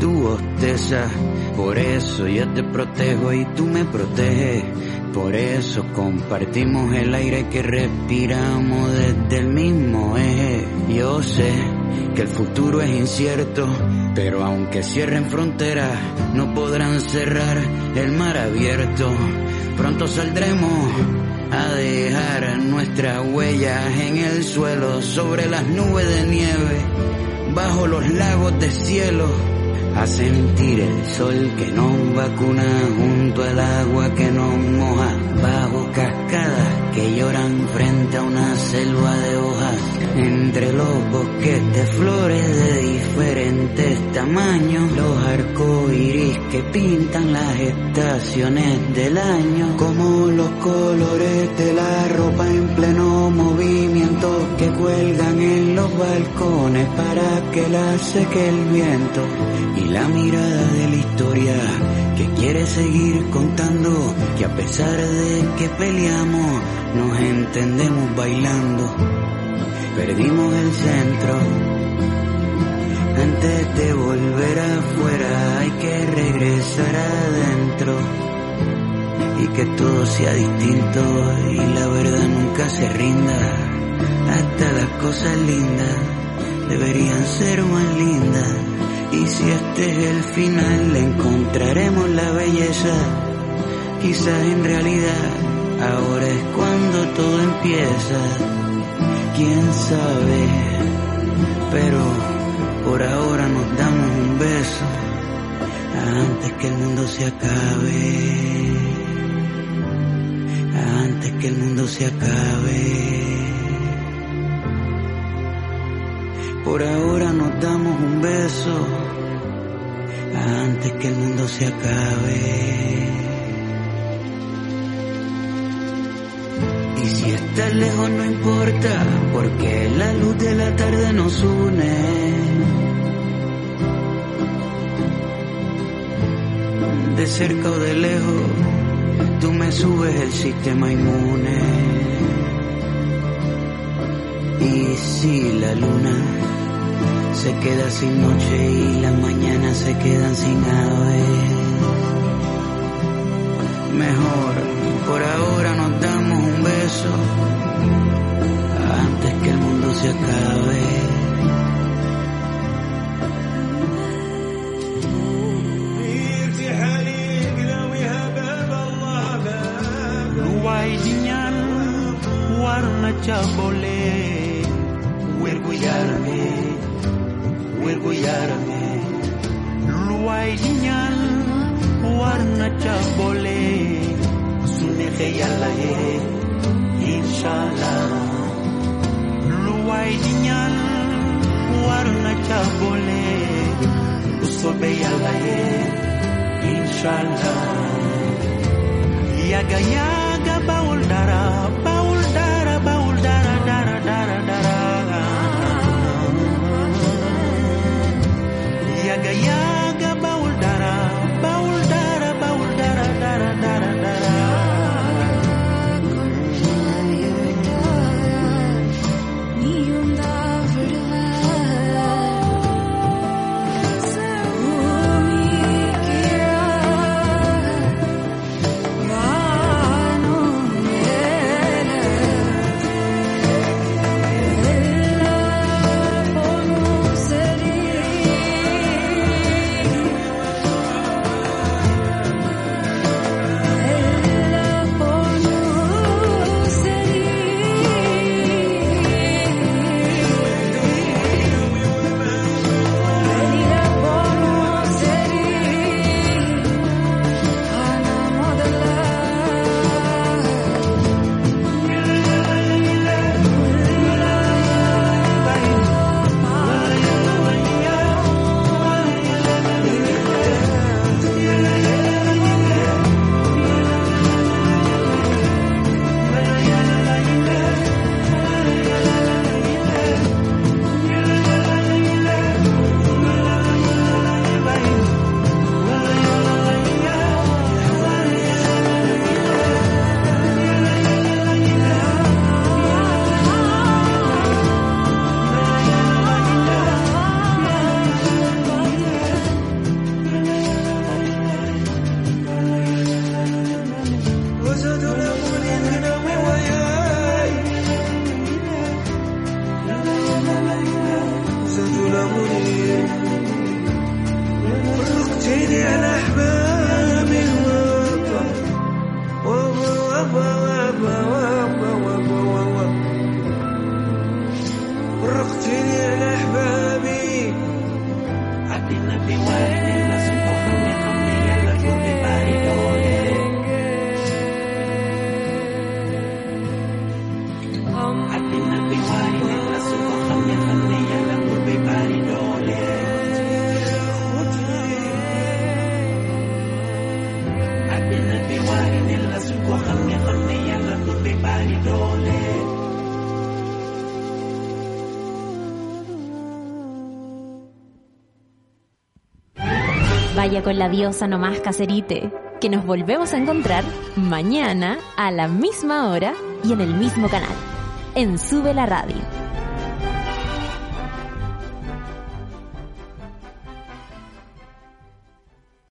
tú bostezas, por eso yo te protejo y tú me proteges, por eso compartimos el aire que respiramos desde el mismo eje. Yo sé que el futuro es incierto, pero aunque cierren fronteras, no podrán cerrar el mar abierto. Pronto saldremos a dejar nuestras huellas en el suelo, sobre las nubes de nieve, bajo los lagos de cielo, a sentir el sol que nos vacuna junto al agua que nos moja, bajo cascadas que lloran frente a una selva de hojas, entre los bosques de flores de diferentes tamaños, los arcoíris que pintan las estaciones del año, como los colores de la ropa en pleno movimiento que cuelgan en los balcones para que la seque el viento y la mirada de la historia que quiere seguir contando que a pesar de que peleamos nos entendemos bailando. Perdimos el centro. Antes de volver afuera hay que regresar adentro. Y que todo sea distinto y la verdad nunca se rinda. Hasta las cosas lindas deberían ser más lindas y si este es el final encontraremos la belleza quizás en realidad. Ahora es cuando todo empieza quién sabe. Pero por ahora nos damos un beso antes que el mundo se acabe. Antes que el mundo se acabe por ahora nos damos un beso antes que el mundo se acabe. Y si estás lejos no importa, porque la luz de la tarde nos une. De cerca o de lejos, tú me subes el sistema inmune. Y si la luna se queda sin noche y las mañanas se quedan sin aves. Mejor, por ahora nos damos un beso antes que el mundo se acabe. diarani luwainya warna cabole sunehe yalla ye inshallah. Luai luwainya warna cabole usobe yalla ye inshallah. Yaga yaga baul daraba Con la diosa nomás caserite, que nos volvemos a encontrar mañana a la misma hora y en el mismo canal, en Sube la Radio.